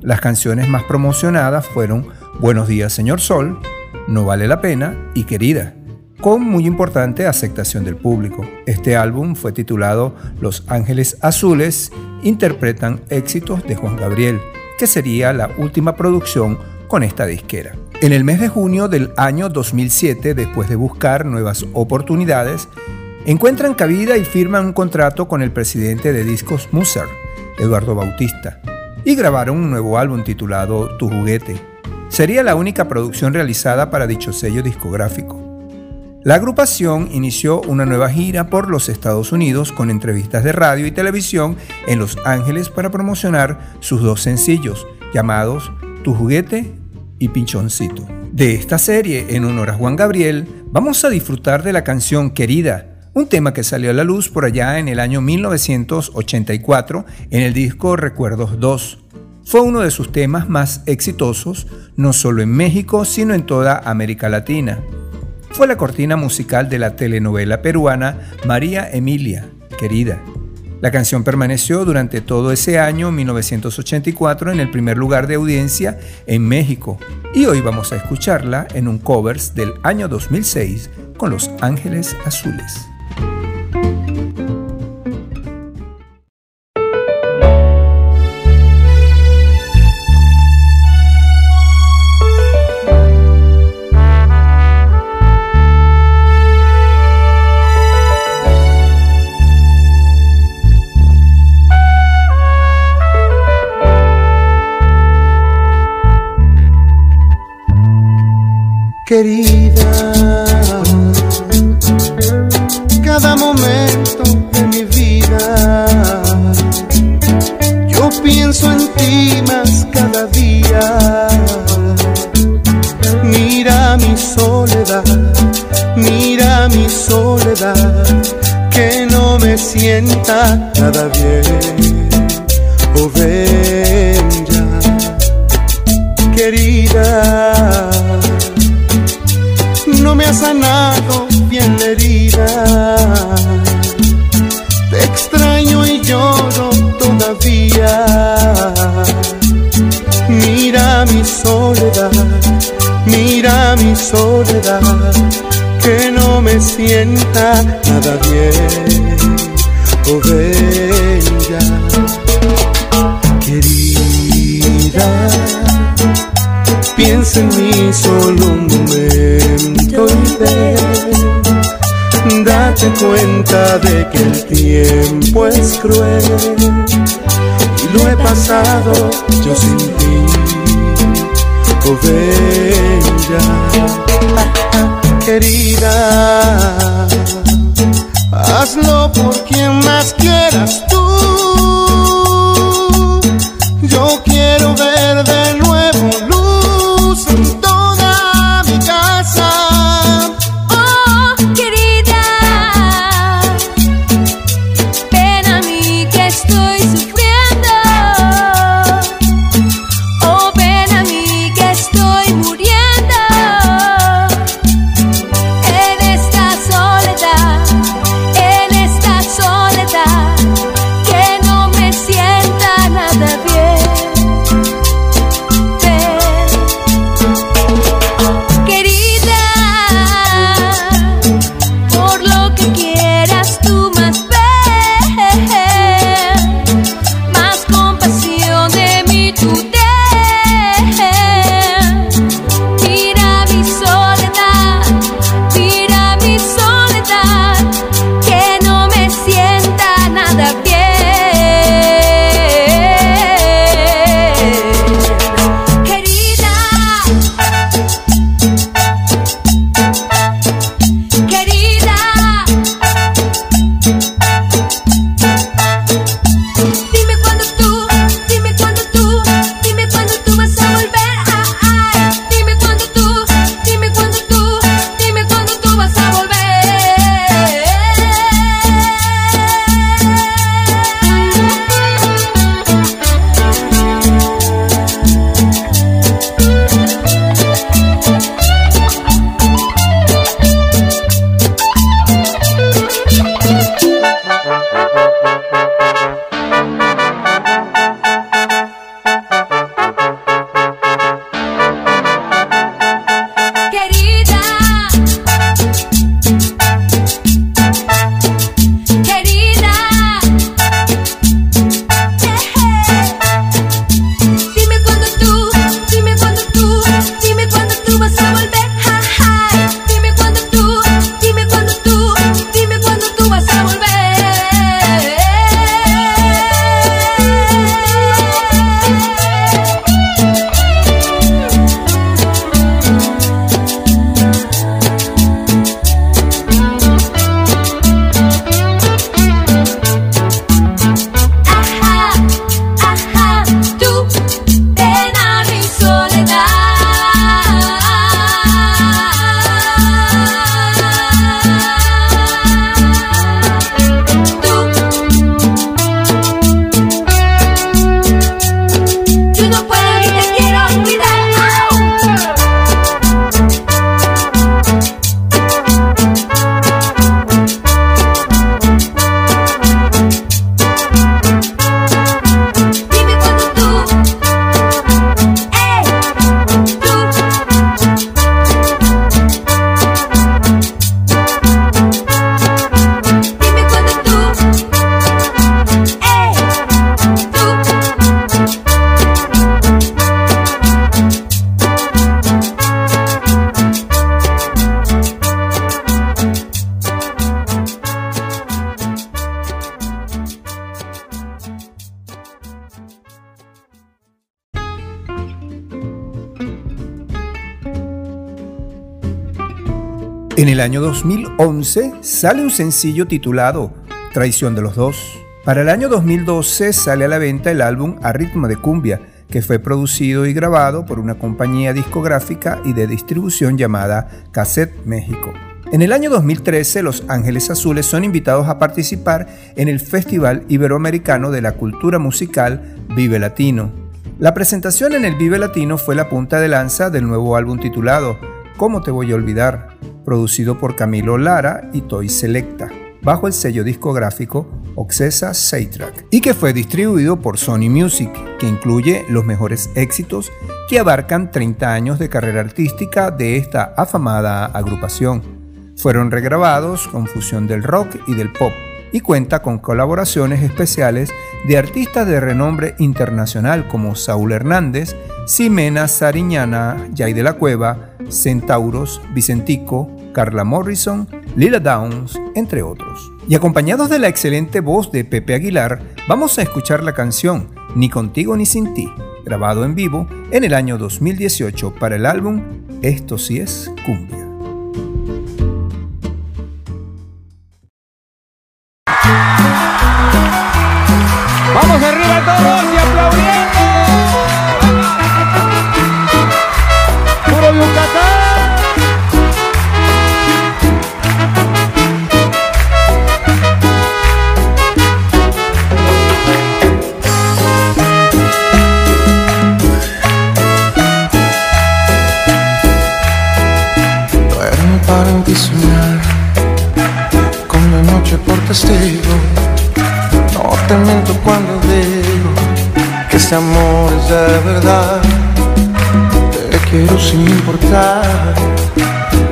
Las canciones más promocionadas fueron Buenos días, señor Sol, No vale la pena y Querida con muy importante aceptación del público. Este álbum fue titulado Los Ángeles Azules interpretan éxitos de Juan Gabriel, que sería la última producción con esta disquera. En el mes de junio del año 2007, después de buscar nuevas oportunidades, encuentran cabida y firman un contrato con el presidente de discos Musar, Eduardo Bautista, y grabaron un nuevo álbum titulado Tu juguete. Sería la única producción realizada para dicho sello discográfico. La agrupación inició una nueva gira por los Estados Unidos con entrevistas de radio y televisión en Los Ángeles para promocionar sus dos sencillos, llamados Tu juguete y Pinchoncito. De esta serie, en honor a Juan Gabriel, vamos a disfrutar de la canción Querida, un tema que salió a la luz por allá en el año 1984 en el disco Recuerdos 2. Fue uno de sus temas más exitosos, no solo en México, sino en toda América Latina fue la cortina musical de la telenovela peruana María Emilia, querida. La canción permaneció durante todo ese año 1984 en el primer lugar de audiencia en México y hoy vamos a escucharla en un covers del año 2006 con Los Ángeles Azules. Querida. Cada momento de mi vida, yo pienso en ti más cada día. Mira mi soledad, mira mi soledad, que no me sienta nada nada bien. Oh, bella, querida, piensa en mí solo un momento y ven, date cuenta de que el tiempo es cruel y lo he pasado yo sin ti, oh bella, querida, hazlo por quien más quieras año 2011 sale un sencillo titulado Traición de los Dos. Para el año 2012 sale a la venta el álbum A Ritmo de Cumbia, que fue producido y grabado por una compañía discográfica y de distribución llamada Cassette México. En el año 2013, Los Ángeles Azules son invitados a participar en el Festival Iberoamericano de la Cultura Musical Vive Latino. La presentación en el Vive Latino fue la punta de lanza del nuevo álbum titulado ¿Cómo te voy a olvidar?, producido por Camilo Lara y Toy Selecta, bajo el sello discográfico Oxesa Saytrack, y que fue distribuido por Sony Music, que incluye los mejores éxitos que abarcan 30 años de carrera artística de esta afamada agrupación. Fueron regrabados con fusión del rock y del pop y cuenta con colaboraciones especiales de artistas de renombre internacional como Saúl Hernández, Ximena Sariñana, Jay de la Cueva, Centauros, Vicentico, Carla Morrison, Lila Downs, entre otros. Y acompañados de la excelente voz de Pepe Aguilar, vamos a escuchar la canción Ni contigo ni sin ti, grabado en vivo en el año 2018 para el álbum Esto sí es cumbia. Vamos de verdad. Te quiero sin importar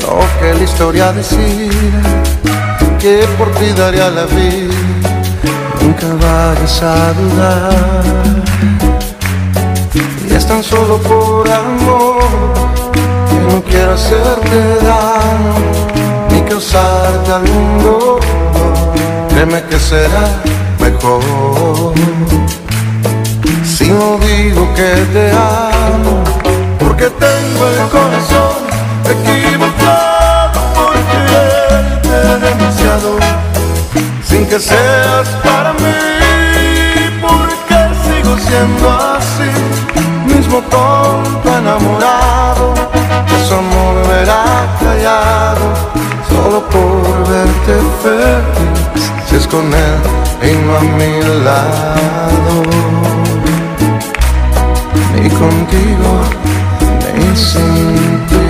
Lo que la historia decida Que por ti daría la vida. Nunca vayas a dudar. Y es tan solo por amor que no quiero hacerte daño ni causarte algún dolor. Créeme que será mejor si no digo que te amo, porque tengo el corazón equivocado por quererte demasiado, sin que seas para mí, porque sigo siendo así, mismo tonto enamorado su amor verá callado solo por verte feliz si es con él y no a mi lado ni contigo ni sin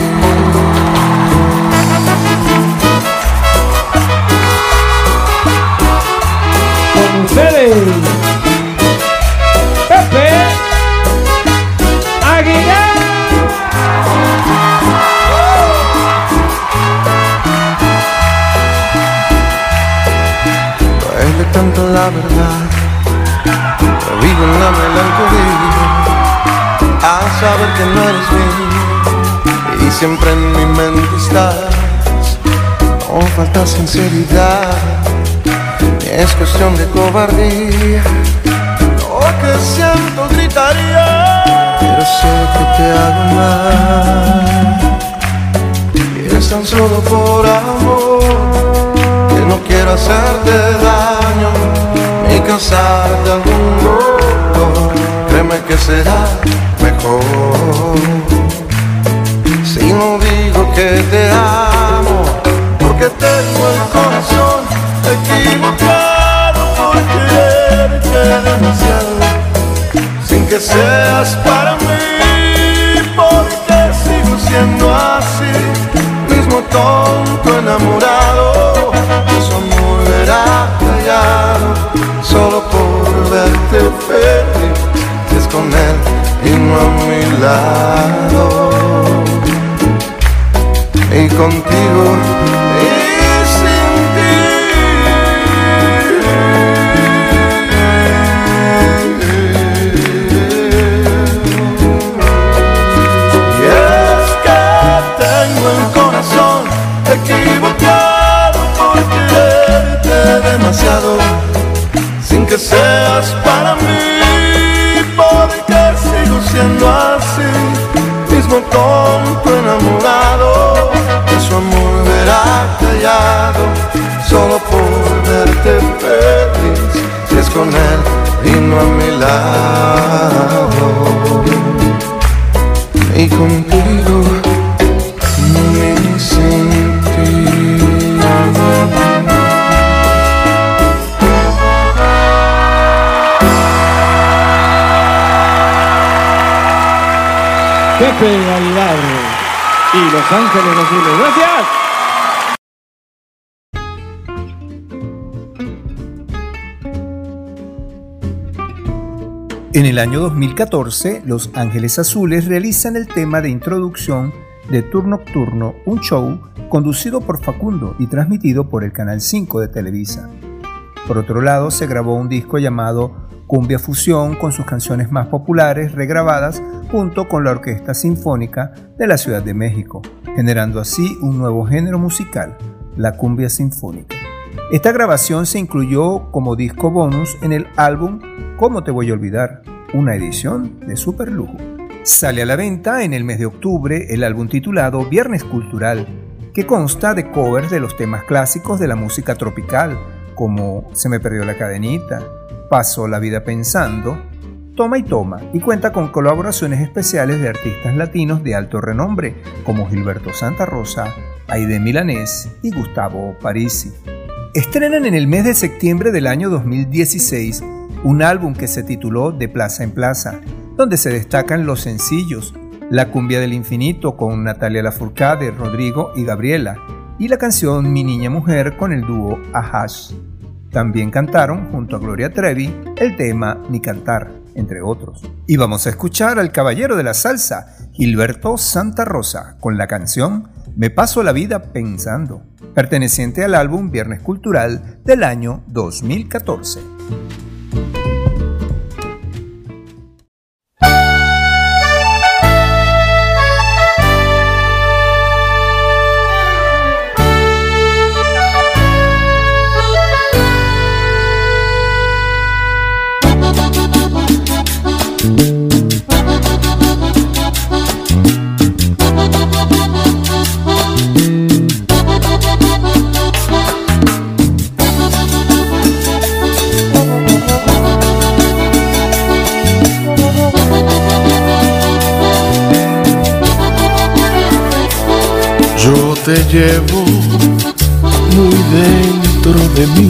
siempre en mi mente estás. No falta sinceridad. Ni es cuestión de cobardía. Lo que siento gritaría. Pero sé que te hago mal. Y es tan solo por amor que no quiero hacerte daño ni causarte algún dolor. Créeme que será mejor si no digo que te amo, porque tengo el corazón equivocado por quererte demasiado, sin que seas para mí, porque sigo siendo así, mismo tonto enamorado, su amor verá callado, solo por verte feliz, es con él y no a mi lado, y contigo lado y contigo me sentí. Pepe Aguilar y Los Ángeles Azules. ¡Gracias! En el año 2014, Los Ángeles Azules realizan el tema de introducción de Tour Nocturno, un show conducido por Facundo y transmitido por el Canal 5 de Televisa. Por otro lado, se grabó un disco llamado Cumbia Fusión con sus canciones más populares regrabadas junto con la Orquesta Sinfónica de la Ciudad de México, generando así un nuevo género musical, la cumbia sinfónica. Esta grabación se incluyó como disco bonus en el álbum ¿Cómo te voy a olvidar? Una edición de super lujo. Sale a la venta en el mes de octubre el álbum titulado Viernes Cultural, que consta de covers de los temas clásicos de la música tropical, como Se me perdió la cadenita, Paso la vida pensando, Toma y Toma, y cuenta con colaboraciones especiales de artistas latinos de alto renombre, como Gilberto Santa Rosa, Aide Milanés y Gustavo Parisi. Estrenan en el mes de septiembre del año 2016 un álbum que se tituló De Plaza en Plaza, donde se destacan los sencillos La cumbia del infinito con Natalia Lafourcade, Rodrigo y Gabriela, y la canción Mi niña mujer con el dúo Ahash. También cantaron junto a Gloria Trevi el tema Mi cantar, entre otros. Y vamos a escuchar al caballero de la salsa, Gilberto Santa Rosa, con la canción Me paso la vida pensando, perteneciente al álbum Viernes Cultural del año 2014. Te llevo muy dentro de mí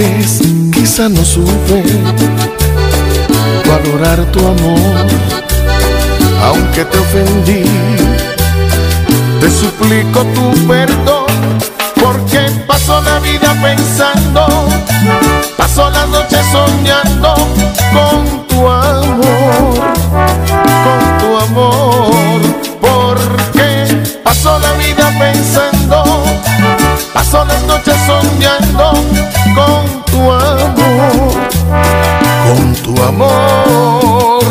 sensatez, quizá no supe valorar tu amor, aunque te ofendí. Te suplico tu perdón, porque paso la vida pensando, paso las noches soñando con tu amor, con tu amor, porque paso la vida pensando, paso las noches soñando amor,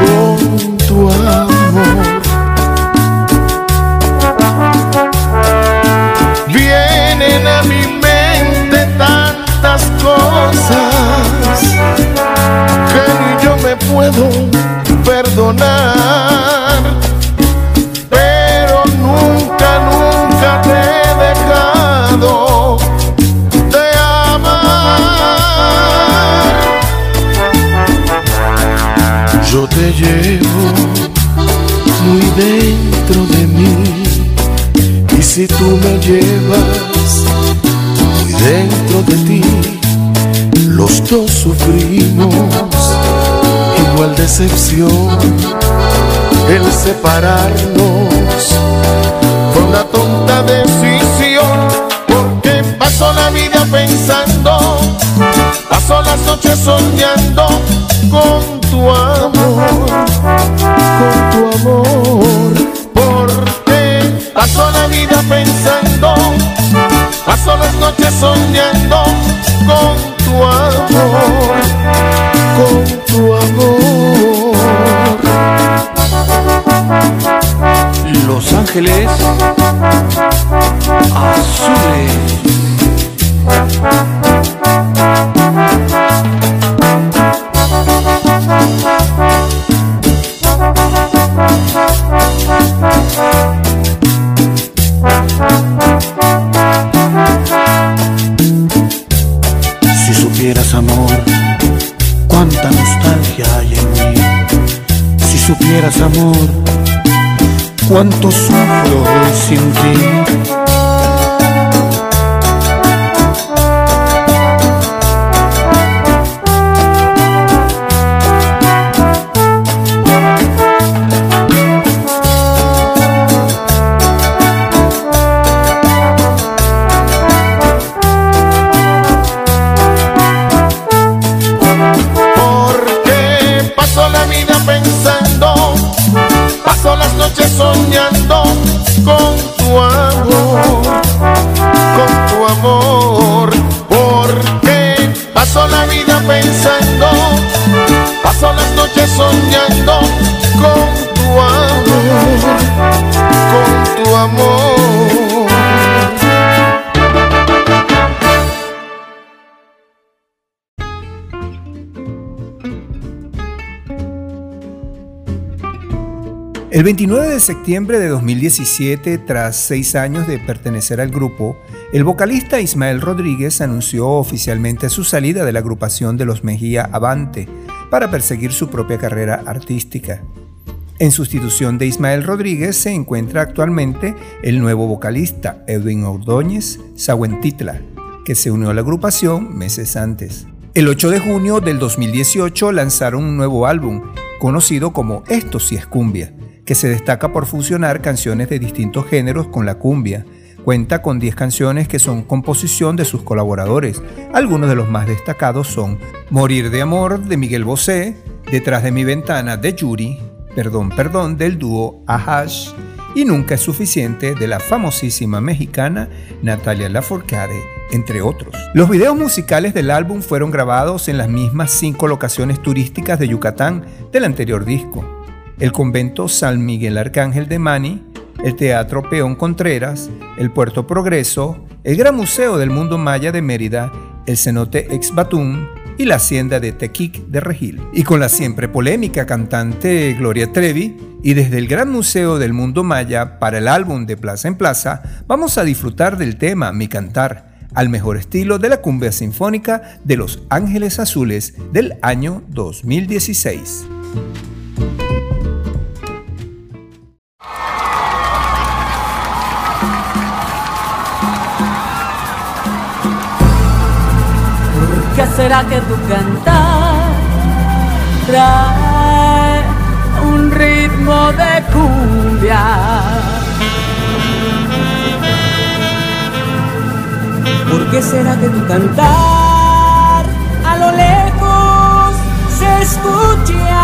con tu amor. Vienen a mi mente tantas cosas que ni yo me puedo perdonar. Llevo muy dentro de mí. Y si tú me llevas muy dentro de ti, los dos sufrimos igual de decepción, el separarnos fue una tonta decisión, porque paso la vida cuánto sufro hoy sin ti. El 29 de septiembre de 2017, tras seis años de pertenecer al grupo, el vocalista Ismael Rodríguez anunció oficialmente su salida de la agrupación de los Mejía Avante para perseguir su propia carrera artística. En sustitución de Ismael Rodríguez se encuentra actualmente el nuevo vocalista Edwin Ordóñez Sahuentitla, que se unió a la agrupación meses antes. El 8 de junio del 2018 lanzaron un nuevo álbum, conocido como Esto sí es cumbia, que se destaca por fusionar canciones de distintos géneros con la cumbia. Cuenta con 10 canciones que son composición de sus colaboradores. Algunos de los más destacados son Morir de Amor de Miguel Bosé, Detrás de mi ventana de Yuri, Perdón, Perdón del dúo Ahash y Nunca es suficiente de la famosísima mexicana Natalia Lafourcade, entre otros. Los videos musicales del álbum fueron grabados en las mismas cinco locaciones turísticas de Yucatán del anterior disco el convento San Miguel Arcángel de Mani, el Teatro Peón Contreras, el Puerto Progreso, el Gran Museo del Mundo Maya de Mérida, el cenote Ex Batún y la hacienda de Tequic de Regil. Y con la siempre polémica cantante Gloria Trevi, y desde el Gran Museo del Mundo Maya para el álbum de Plaza en Plaza, vamos a disfrutar del tema Mi Cantar, al mejor estilo de la cumbia sinfónica de Los Ángeles Azules del año 2016. ¿Qué será que tu cantar trae un ritmo de cumbia? ¿Por qué será que tu cantar a lo lejos se escucha?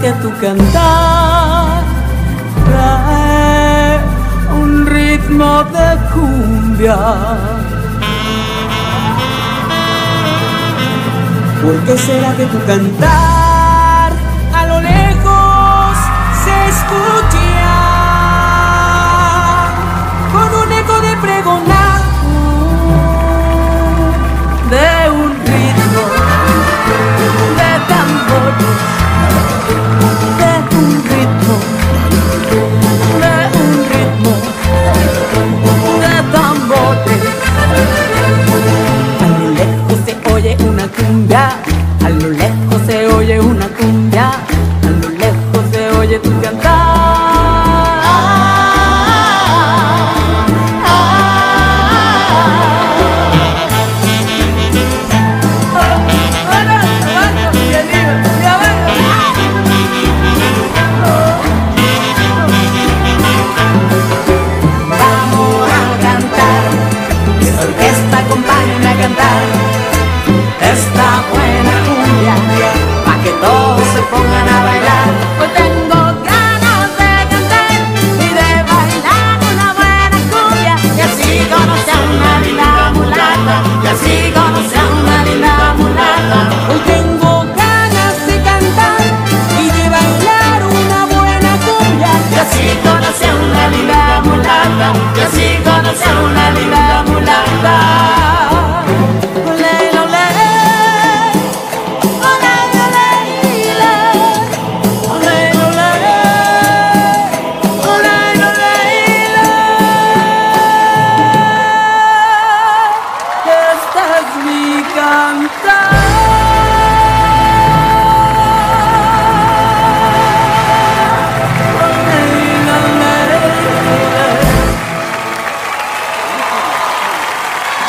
que tu cantar trae un ritmo de cumbia? ¿Por qué será que tu cantar a lo lejos se escucha con un eco de pregonar de un ritmo de tambores, se oye tu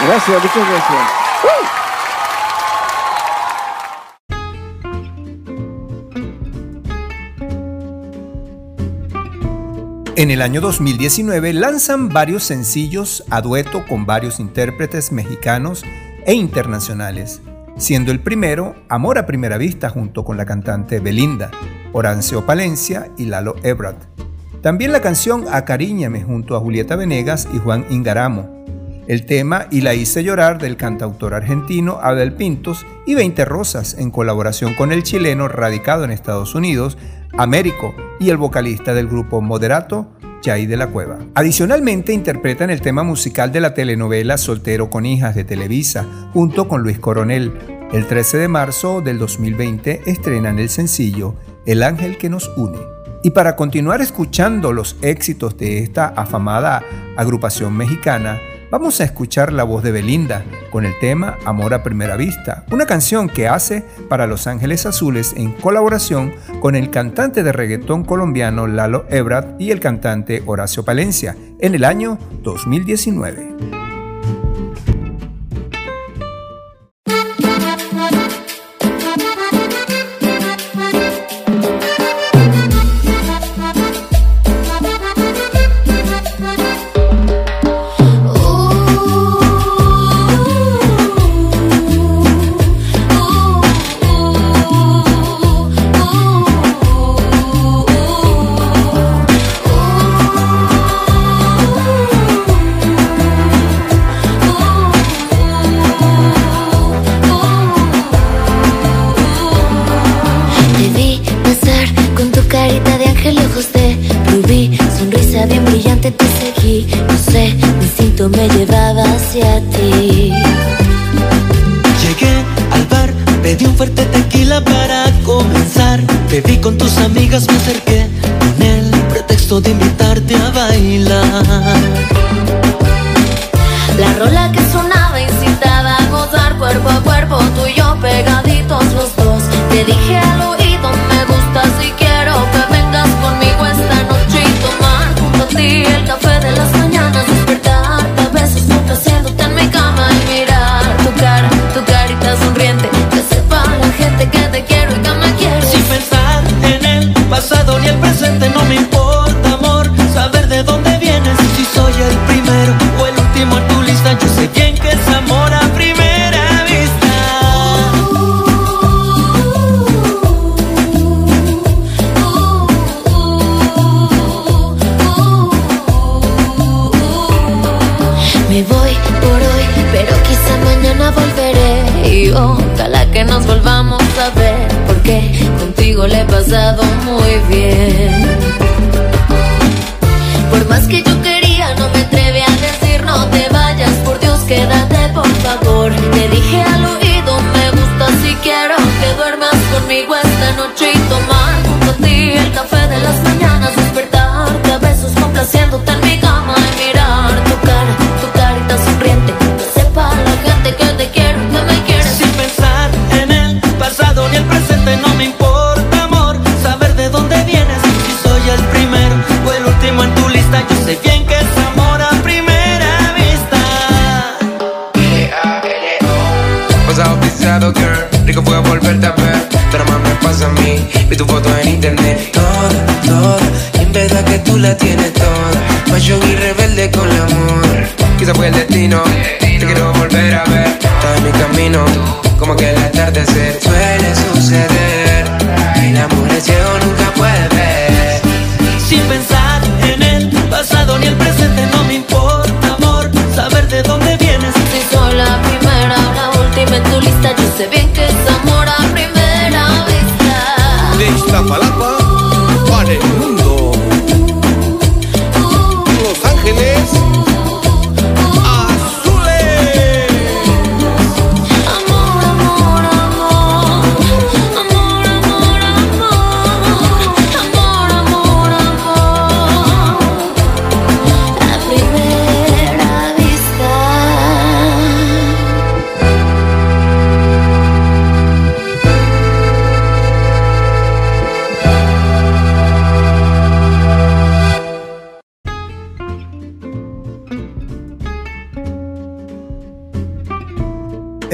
Gracias, muchas gracias. En el año 2019 lanzan varios sencillos a dueto con varios intérpretes mexicanos e internacionales, siendo el primero Amor a Primera Vista junto con la cantante Belinda, Horancio Palencia y Lalo Ebrard. También la canción Acariñame junto a Julieta Venegas y Juan Ingaramo. El tema Y la hice llorar del cantautor argentino Abel Pintos y 20 Rosas en colaboración con el chileno radicado en Estados Unidos, Américo, y el vocalista del grupo Moderato, Jay de la Cueva. Adicionalmente interpretan el tema musical de la telenovela Soltero con hijas de Televisa, junto con Luis Coronel. El 13 de marzo del 2020 estrenan el sencillo El ángel que nos une. Y para continuar escuchando los éxitos de esta afamada agrupación mexicana, vamos a escuchar la voz de Belinda con el tema Amor a Primera Vista, una canción que hace para Los Ángeles Azules en colaboración con el cantante de reggaetón colombiano Lalo Ebrard y el cantante Horacio Palencia en el año 2019.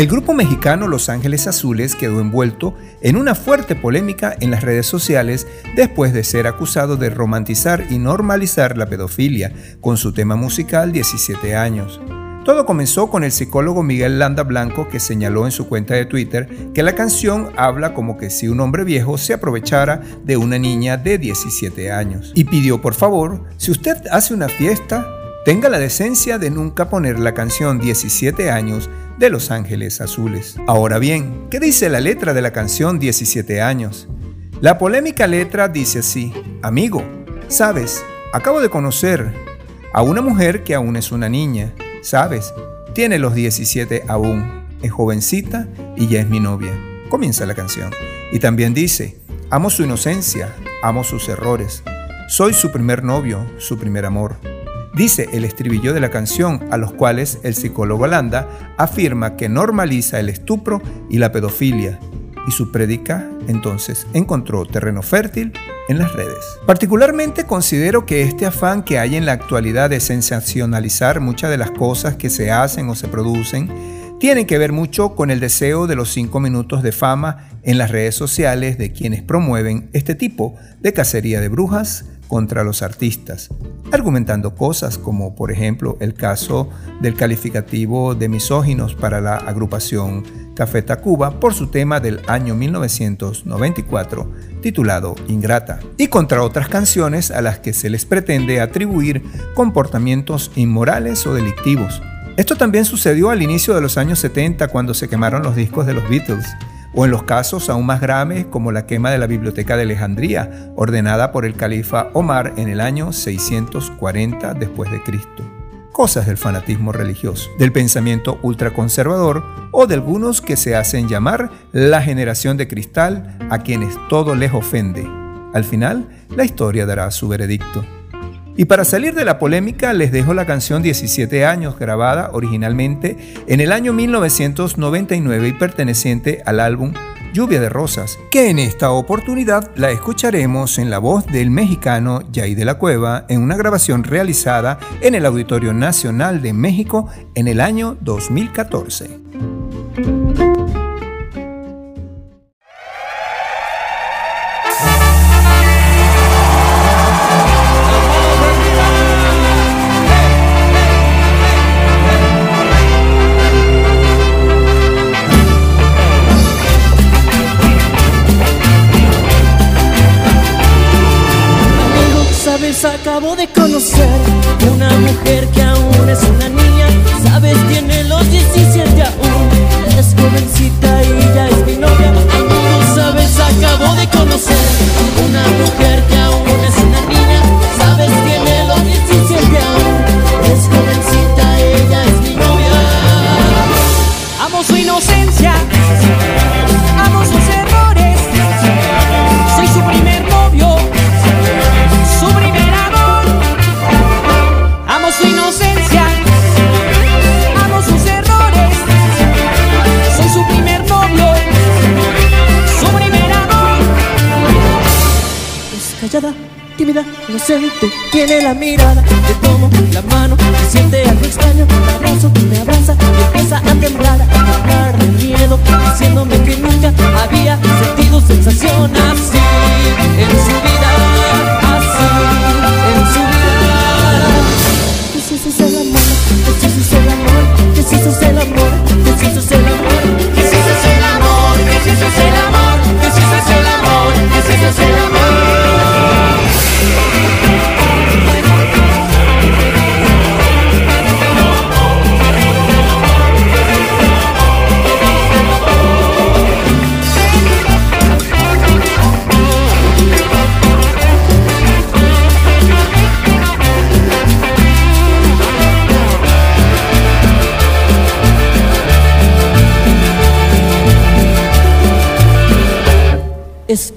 Grupo mexicano Los Ángeles Azules quedó envuelto en una fuerte polémica en las redes sociales después de ser acusado de romantizar y normalizar la pedofilia con su tema musical 17 años. Todo comenzó con el psicólogo Miguel Landa Blanco que señaló en su cuenta de Twitter que la canción habla como que si un hombre viejo se aprovechara de una niña de 17 años. Y pidió por favor, si usted hace una fiesta, tenga la decencia de nunca poner la canción 17 años de Los Ángeles Azules. Ahora bien, ¿qué dice la letra de la canción 17 años? La polémica letra dice así, amigo, sabes, acabo de conocer a una mujer que aún es una niña, sabes, tiene los 17 aún, es jovencita y ya es mi novia. Comienza la canción. Y también dice, amo su inocencia, amo sus errores, soy su primer novio, su primer amor. Dice el estribillo de la canción, a los cuales el psicólogo Landa afirma que normaliza el estupro y la pedofilia, y su prédica entonces encontró terreno fértil en las redes. Particularmente considero que este afán que hay en la actualidad de sensacionalizar muchas de las cosas que se hacen o se producen tiene que ver mucho con el deseo de los cinco minutos de fama en las redes sociales de quienes promueven este tipo de cacería de brujas contra los artistas, argumentando cosas como por ejemplo el caso del calificativo de misóginos para la agrupación Café Tacuba por su tema del año 1994 titulado Ingrata, y contra otras canciones a las que se les pretende atribuir comportamientos inmorales o delictivos. Esto también sucedió al inicio de los años 70 cuando se quemaron los discos de los Beatles, o en los casos aún más graves como la quema de la Biblioteca de Alejandría, ordenada por el califa Omar en el año 640 después de Cristo. Cosas del fanatismo religioso, del pensamiento ultraconservador o de algunos que se hacen llamar la generación de cristal a quienes todo les ofende. Al final, la historia dará su veredicto. Y para salir de la polémica les dejo la canción 17 años grabada originalmente en el año 1999 y perteneciente al álbum Lluvia de Rosas, que en esta oportunidad la escucharemos en la voz del mexicano Jay de la Cueva en una grabación realizada en el Auditorio Nacional de México en el año 2014. Tiene la mirada.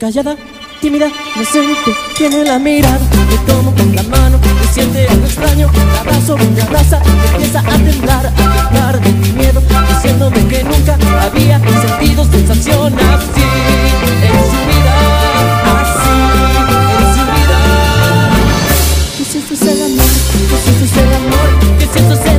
Callada, tímida, inocente, tiene la mirada. Le tomo con la mano, me siente algo extraño. Me abrazo, me abraza, y empieza a temblar, a temblar de mi miedo, diciéndome que nunca había sentido sensación así en su vida, así en su vida. Que si eso es el amor, que si eso es el amor, que si eso es el amor,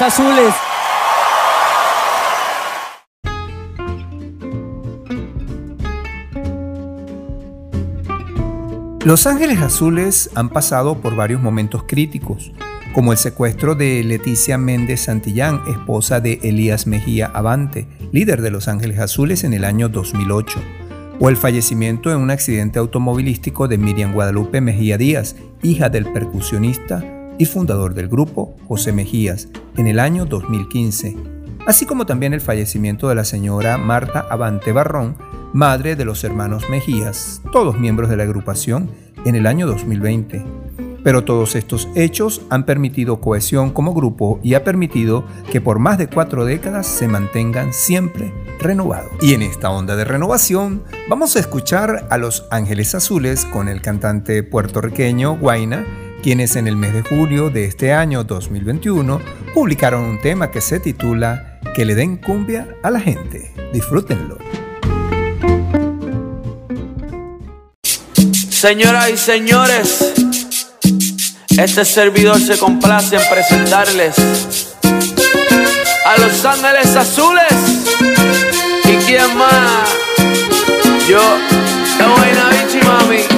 Los Azules. Los Ángeles Azules han pasado por varios momentos críticos, como el secuestro de Leticia Méndez Santillán, esposa de Elías Mejía Avante, líder de Los Ángeles Azules en el año 2008, o el fallecimiento en un accidente automovilístico de Miriam Guadalupe Mejía Díaz, hija del percusionista y fundador del grupo José Mejías, en el año 2015, así como también el fallecimiento de la señora Marta Avante Barrón, madre de los hermanos Mejías, todos miembros de la agrupación, en el año 2020. Pero todos estos hechos han permitido cohesión como grupo y ha permitido que por más de cuatro décadas se mantengan siempre renovados. Y en esta onda de renovación vamos a escuchar a Los Ángeles Azules con el cantante puertorriqueño Guaina, quienes en el mes de julio de este año 2021 publicaron un tema que se titula Que le den cumbia a la gente. Disfrútenlo. Señoras y señores, este servidor se complace en presentarles a Los Ángeles Azules. ¿Y quién más? Yo, Ewaina Vichy, mami.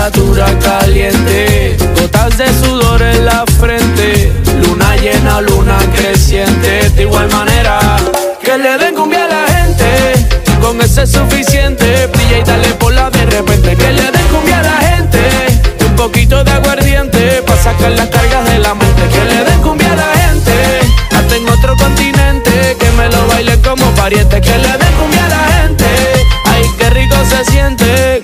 Temperatura caliente, gotas de sudor en la frente, luna llena, luna creciente, de igual manera que le den cumbia a la gente, con ese es suficiente, brilla y dale por la de repente, que le den cumbia a la gente, un poquito de aguardiente, pa' sacar las cargas de la mente, que le den cumbia a la gente, hasta en otro continente, que me lo baile como pariente, que le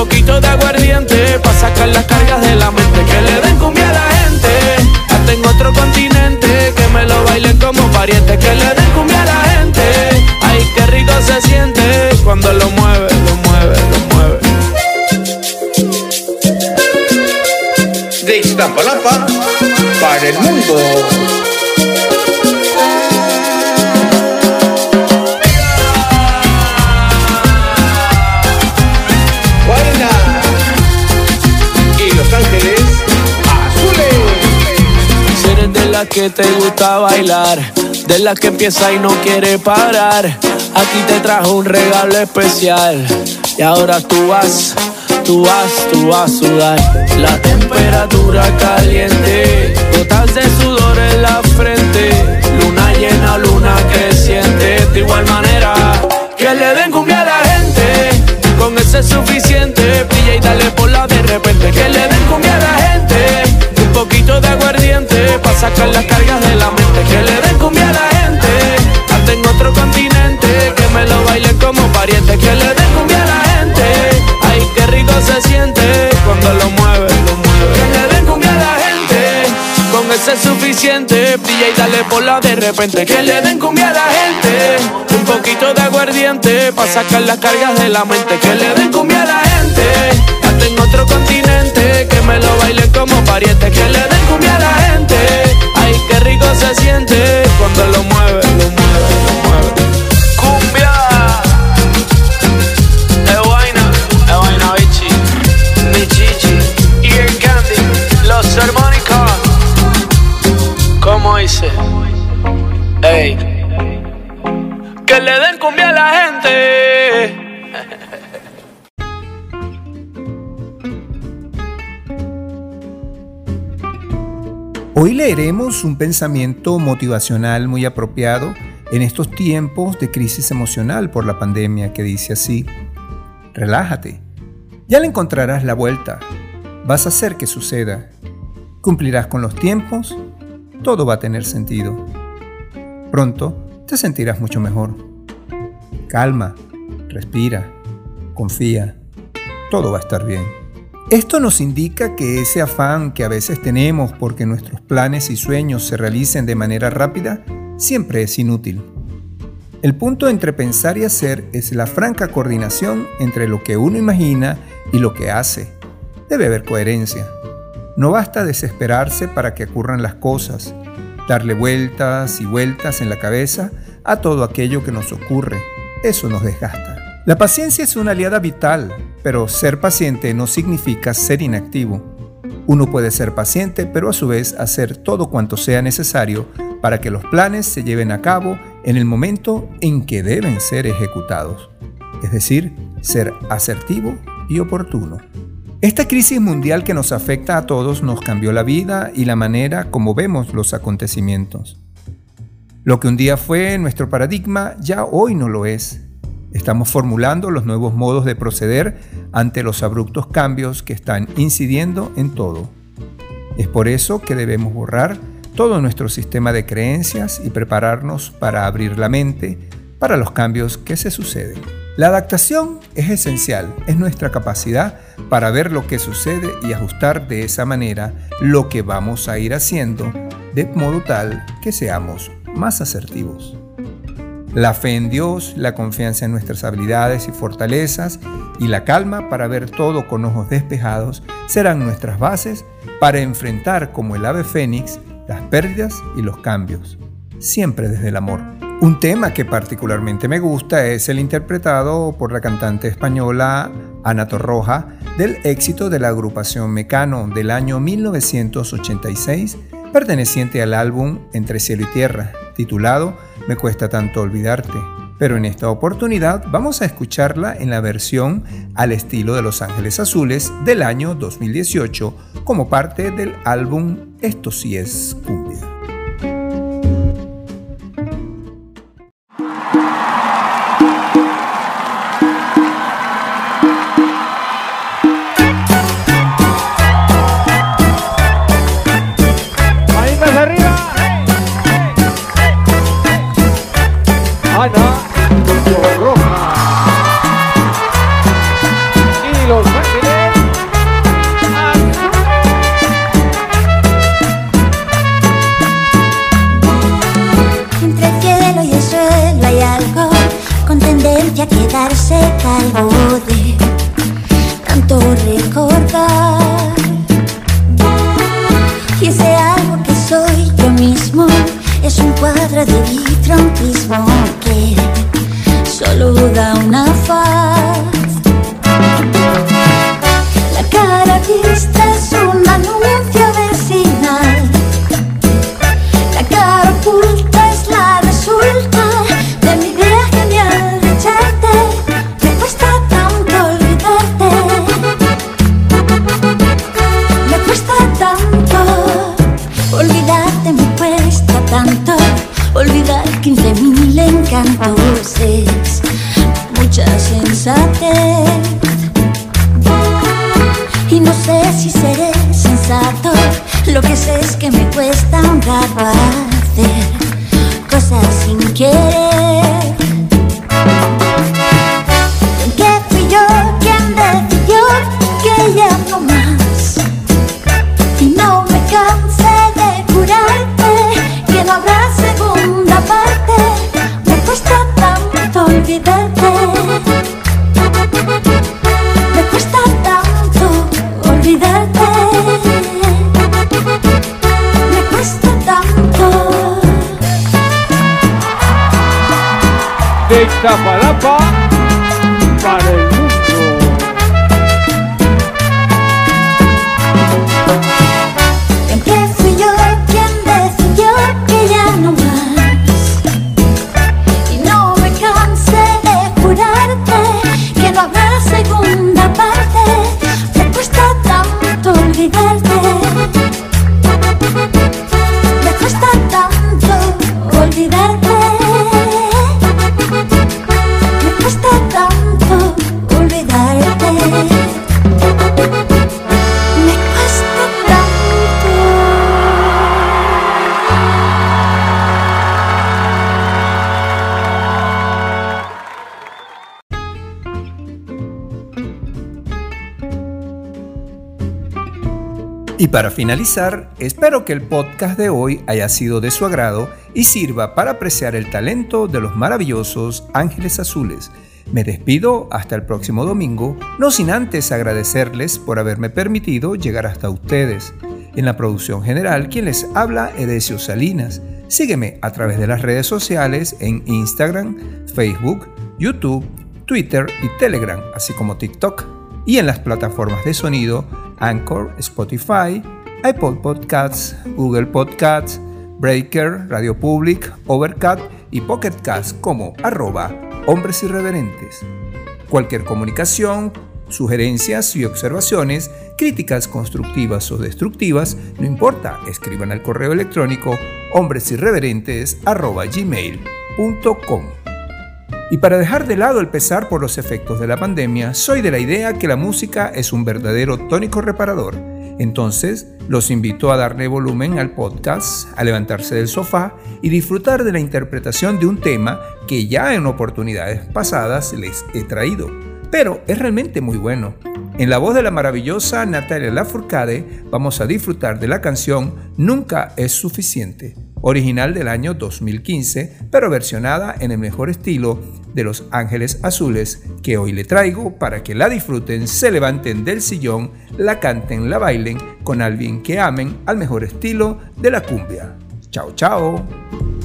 Poquito de aguardiente, pa' sacar las cargas de la mente. Que le den cumbia a la gente. Hasta en otro continente, que me lo bailen como pariente. Que le den cumbia a la gente. Ay, qué rico se siente cuando lo mueve, lo mueve, lo mueve. De Iztapalapa para el mundo. La que te gusta bailar, de la que empieza y no quiere parar, aquí te trajo un regalo especial. Y ahora tú vas, tú vas, tú vas a sudar. La temperatura caliente, gotas de sudor en la frente, luna llena, luna creciente. De igual manera, que le den cumbia a la gente. Con ese es suficiente, brilla y dale por la de repente. Que le den cumbia a la gente. De aguardiente, pa' sacar las cargas de la mente. Que le den cumbia a la gente. Hasta en otro continente, que me lo bailen como pariente. Que le den cumbia a la gente. Ay, qué rico se siente cuando lo mueve, lo mueve. Que le den cumbia a la gente. Con ese es suficiente, brilla y dale por la de repente. Que le den cumbia a la gente. Un poquito de aguardiente, pa' sacar las cargas de la mente. Que le den cumbia a la gente. En otro continente, que me lo bailen como pariente. Que le den cumbia a la gente. Ay, qué rico se siente cuando lo mueve, lo mueve, lo mueve. Cumbia. Ewaina, Ewaina Vichy, mi chichi y el candy, los armónicos. ¿Cómo dice? Ey, que le den cumbia a la gente. Hoy leeremos un pensamiento motivacional muy apropiado en estos tiempos de crisis emocional por la pandemia que dice así, relájate, ya le encontrarás la vuelta, vas a hacer que suceda, cumplirás con los tiempos, todo va a tener sentido. Pronto te sentirás mucho mejor. Calma, respira, confía, todo va a estar bien. Esto nos indica que ese afán que a veces tenemos porque nuestros planes y sueños se realicen de manera rápida siempre es inútil. El punto entre pensar y hacer es la franca coordinación entre lo que uno imagina y lo que hace. Debe haber coherencia. No basta desesperarse para que ocurran las cosas, darle vueltas y vueltas en la cabeza a todo aquello que nos ocurre. Eso nos desgasta. La paciencia es una aliada vital, pero ser paciente no significa ser inactivo. Uno puede ser paciente, pero a su vez hacer todo cuanto sea necesario para que los planes se lleven a cabo en el momento en que deben ser ejecutados. Es decir, ser asertivo y oportuno. Esta crisis mundial que nos afecta a todos nos cambió la vida y la manera como vemos los acontecimientos. Lo que un día fue nuestro paradigma ya hoy no lo es. Estamos formulando los nuevos modos de proceder ante los abruptos cambios que están incidiendo en todo. Es por eso que debemos borrar todo nuestro sistema de creencias y prepararnos para abrir la mente para los cambios que se suceden. La adaptación es esencial, es nuestra capacidad para ver lo que sucede y ajustar de esa manera lo que vamos a ir haciendo de modo tal que seamos más asertivos. La fe en Dios, la confianza en nuestras habilidades y fortalezas y la calma para ver todo con ojos despejados serán nuestras bases para enfrentar como el ave fénix las pérdidas y los cambios, siempre desde el amor. Un tema que particularmente me gusta es el interpretado por la cantante española Ana Torroja del éxito de la agrupación Mecano del año 1986, perteneciente al álbum Entre cielo y tierra, titulado Me cuesta tanto olvidarte. Pero en esta oportunidad vamos a escucharla en la versión al estilo de Los Ángeles Azules del año 2018 como parte del álbum Esto sí es cumbia. De para finalizar, espero que el podcast de hoy haya sido de su agrado y sirva para apreciar el talento de los maravillosos Ángeles Azules. Me despido hasta el próximo domingo, no sin antes agradecerles por haberme permitido llegar hasta ustedes. En la producción general, quien les habla, Edesio Salinas. Sígueme a través de las redes sociales en Instagram, Facebook, YouTube, Twitter y Telegram, así como TikTok. Y en las plataformas de sonido Anchor, Spotify, iPod Podcasts, Google Podcasts, Breaker, Radio Public, Overcast y Pocket Cast como arroba hombres irreverentes. Cualquier comunicación, sugerencias y observaciones, críticas constructivas o destructivas, no importa, escriban al correo electrónico hombresirreverentes.gmail.com. Y para dejar de lado el pesar por los efectos de la pandemia, soy de la idea que la música es un verdadero tónico reparador. Entonces, los invito a darle volumen al podcast, a levantarse del sofá y disfrutar de la interpretación de un tema que ya en oportunidades pasadas les he traído. Pero es realmente muy bueno. En la voz de la maravillosa Natalia Lafourcade vamos a disfrutar de la canción Nunca es suficiente, original del año 2015, pero versionada en el mejor estilo de Los Ángeles Azules, que hoy le traigo para que la disfruten, se levanten del sillón, la canten, la bailen con alguien que amen al mejor estilo de la cumbia. Chao, chao.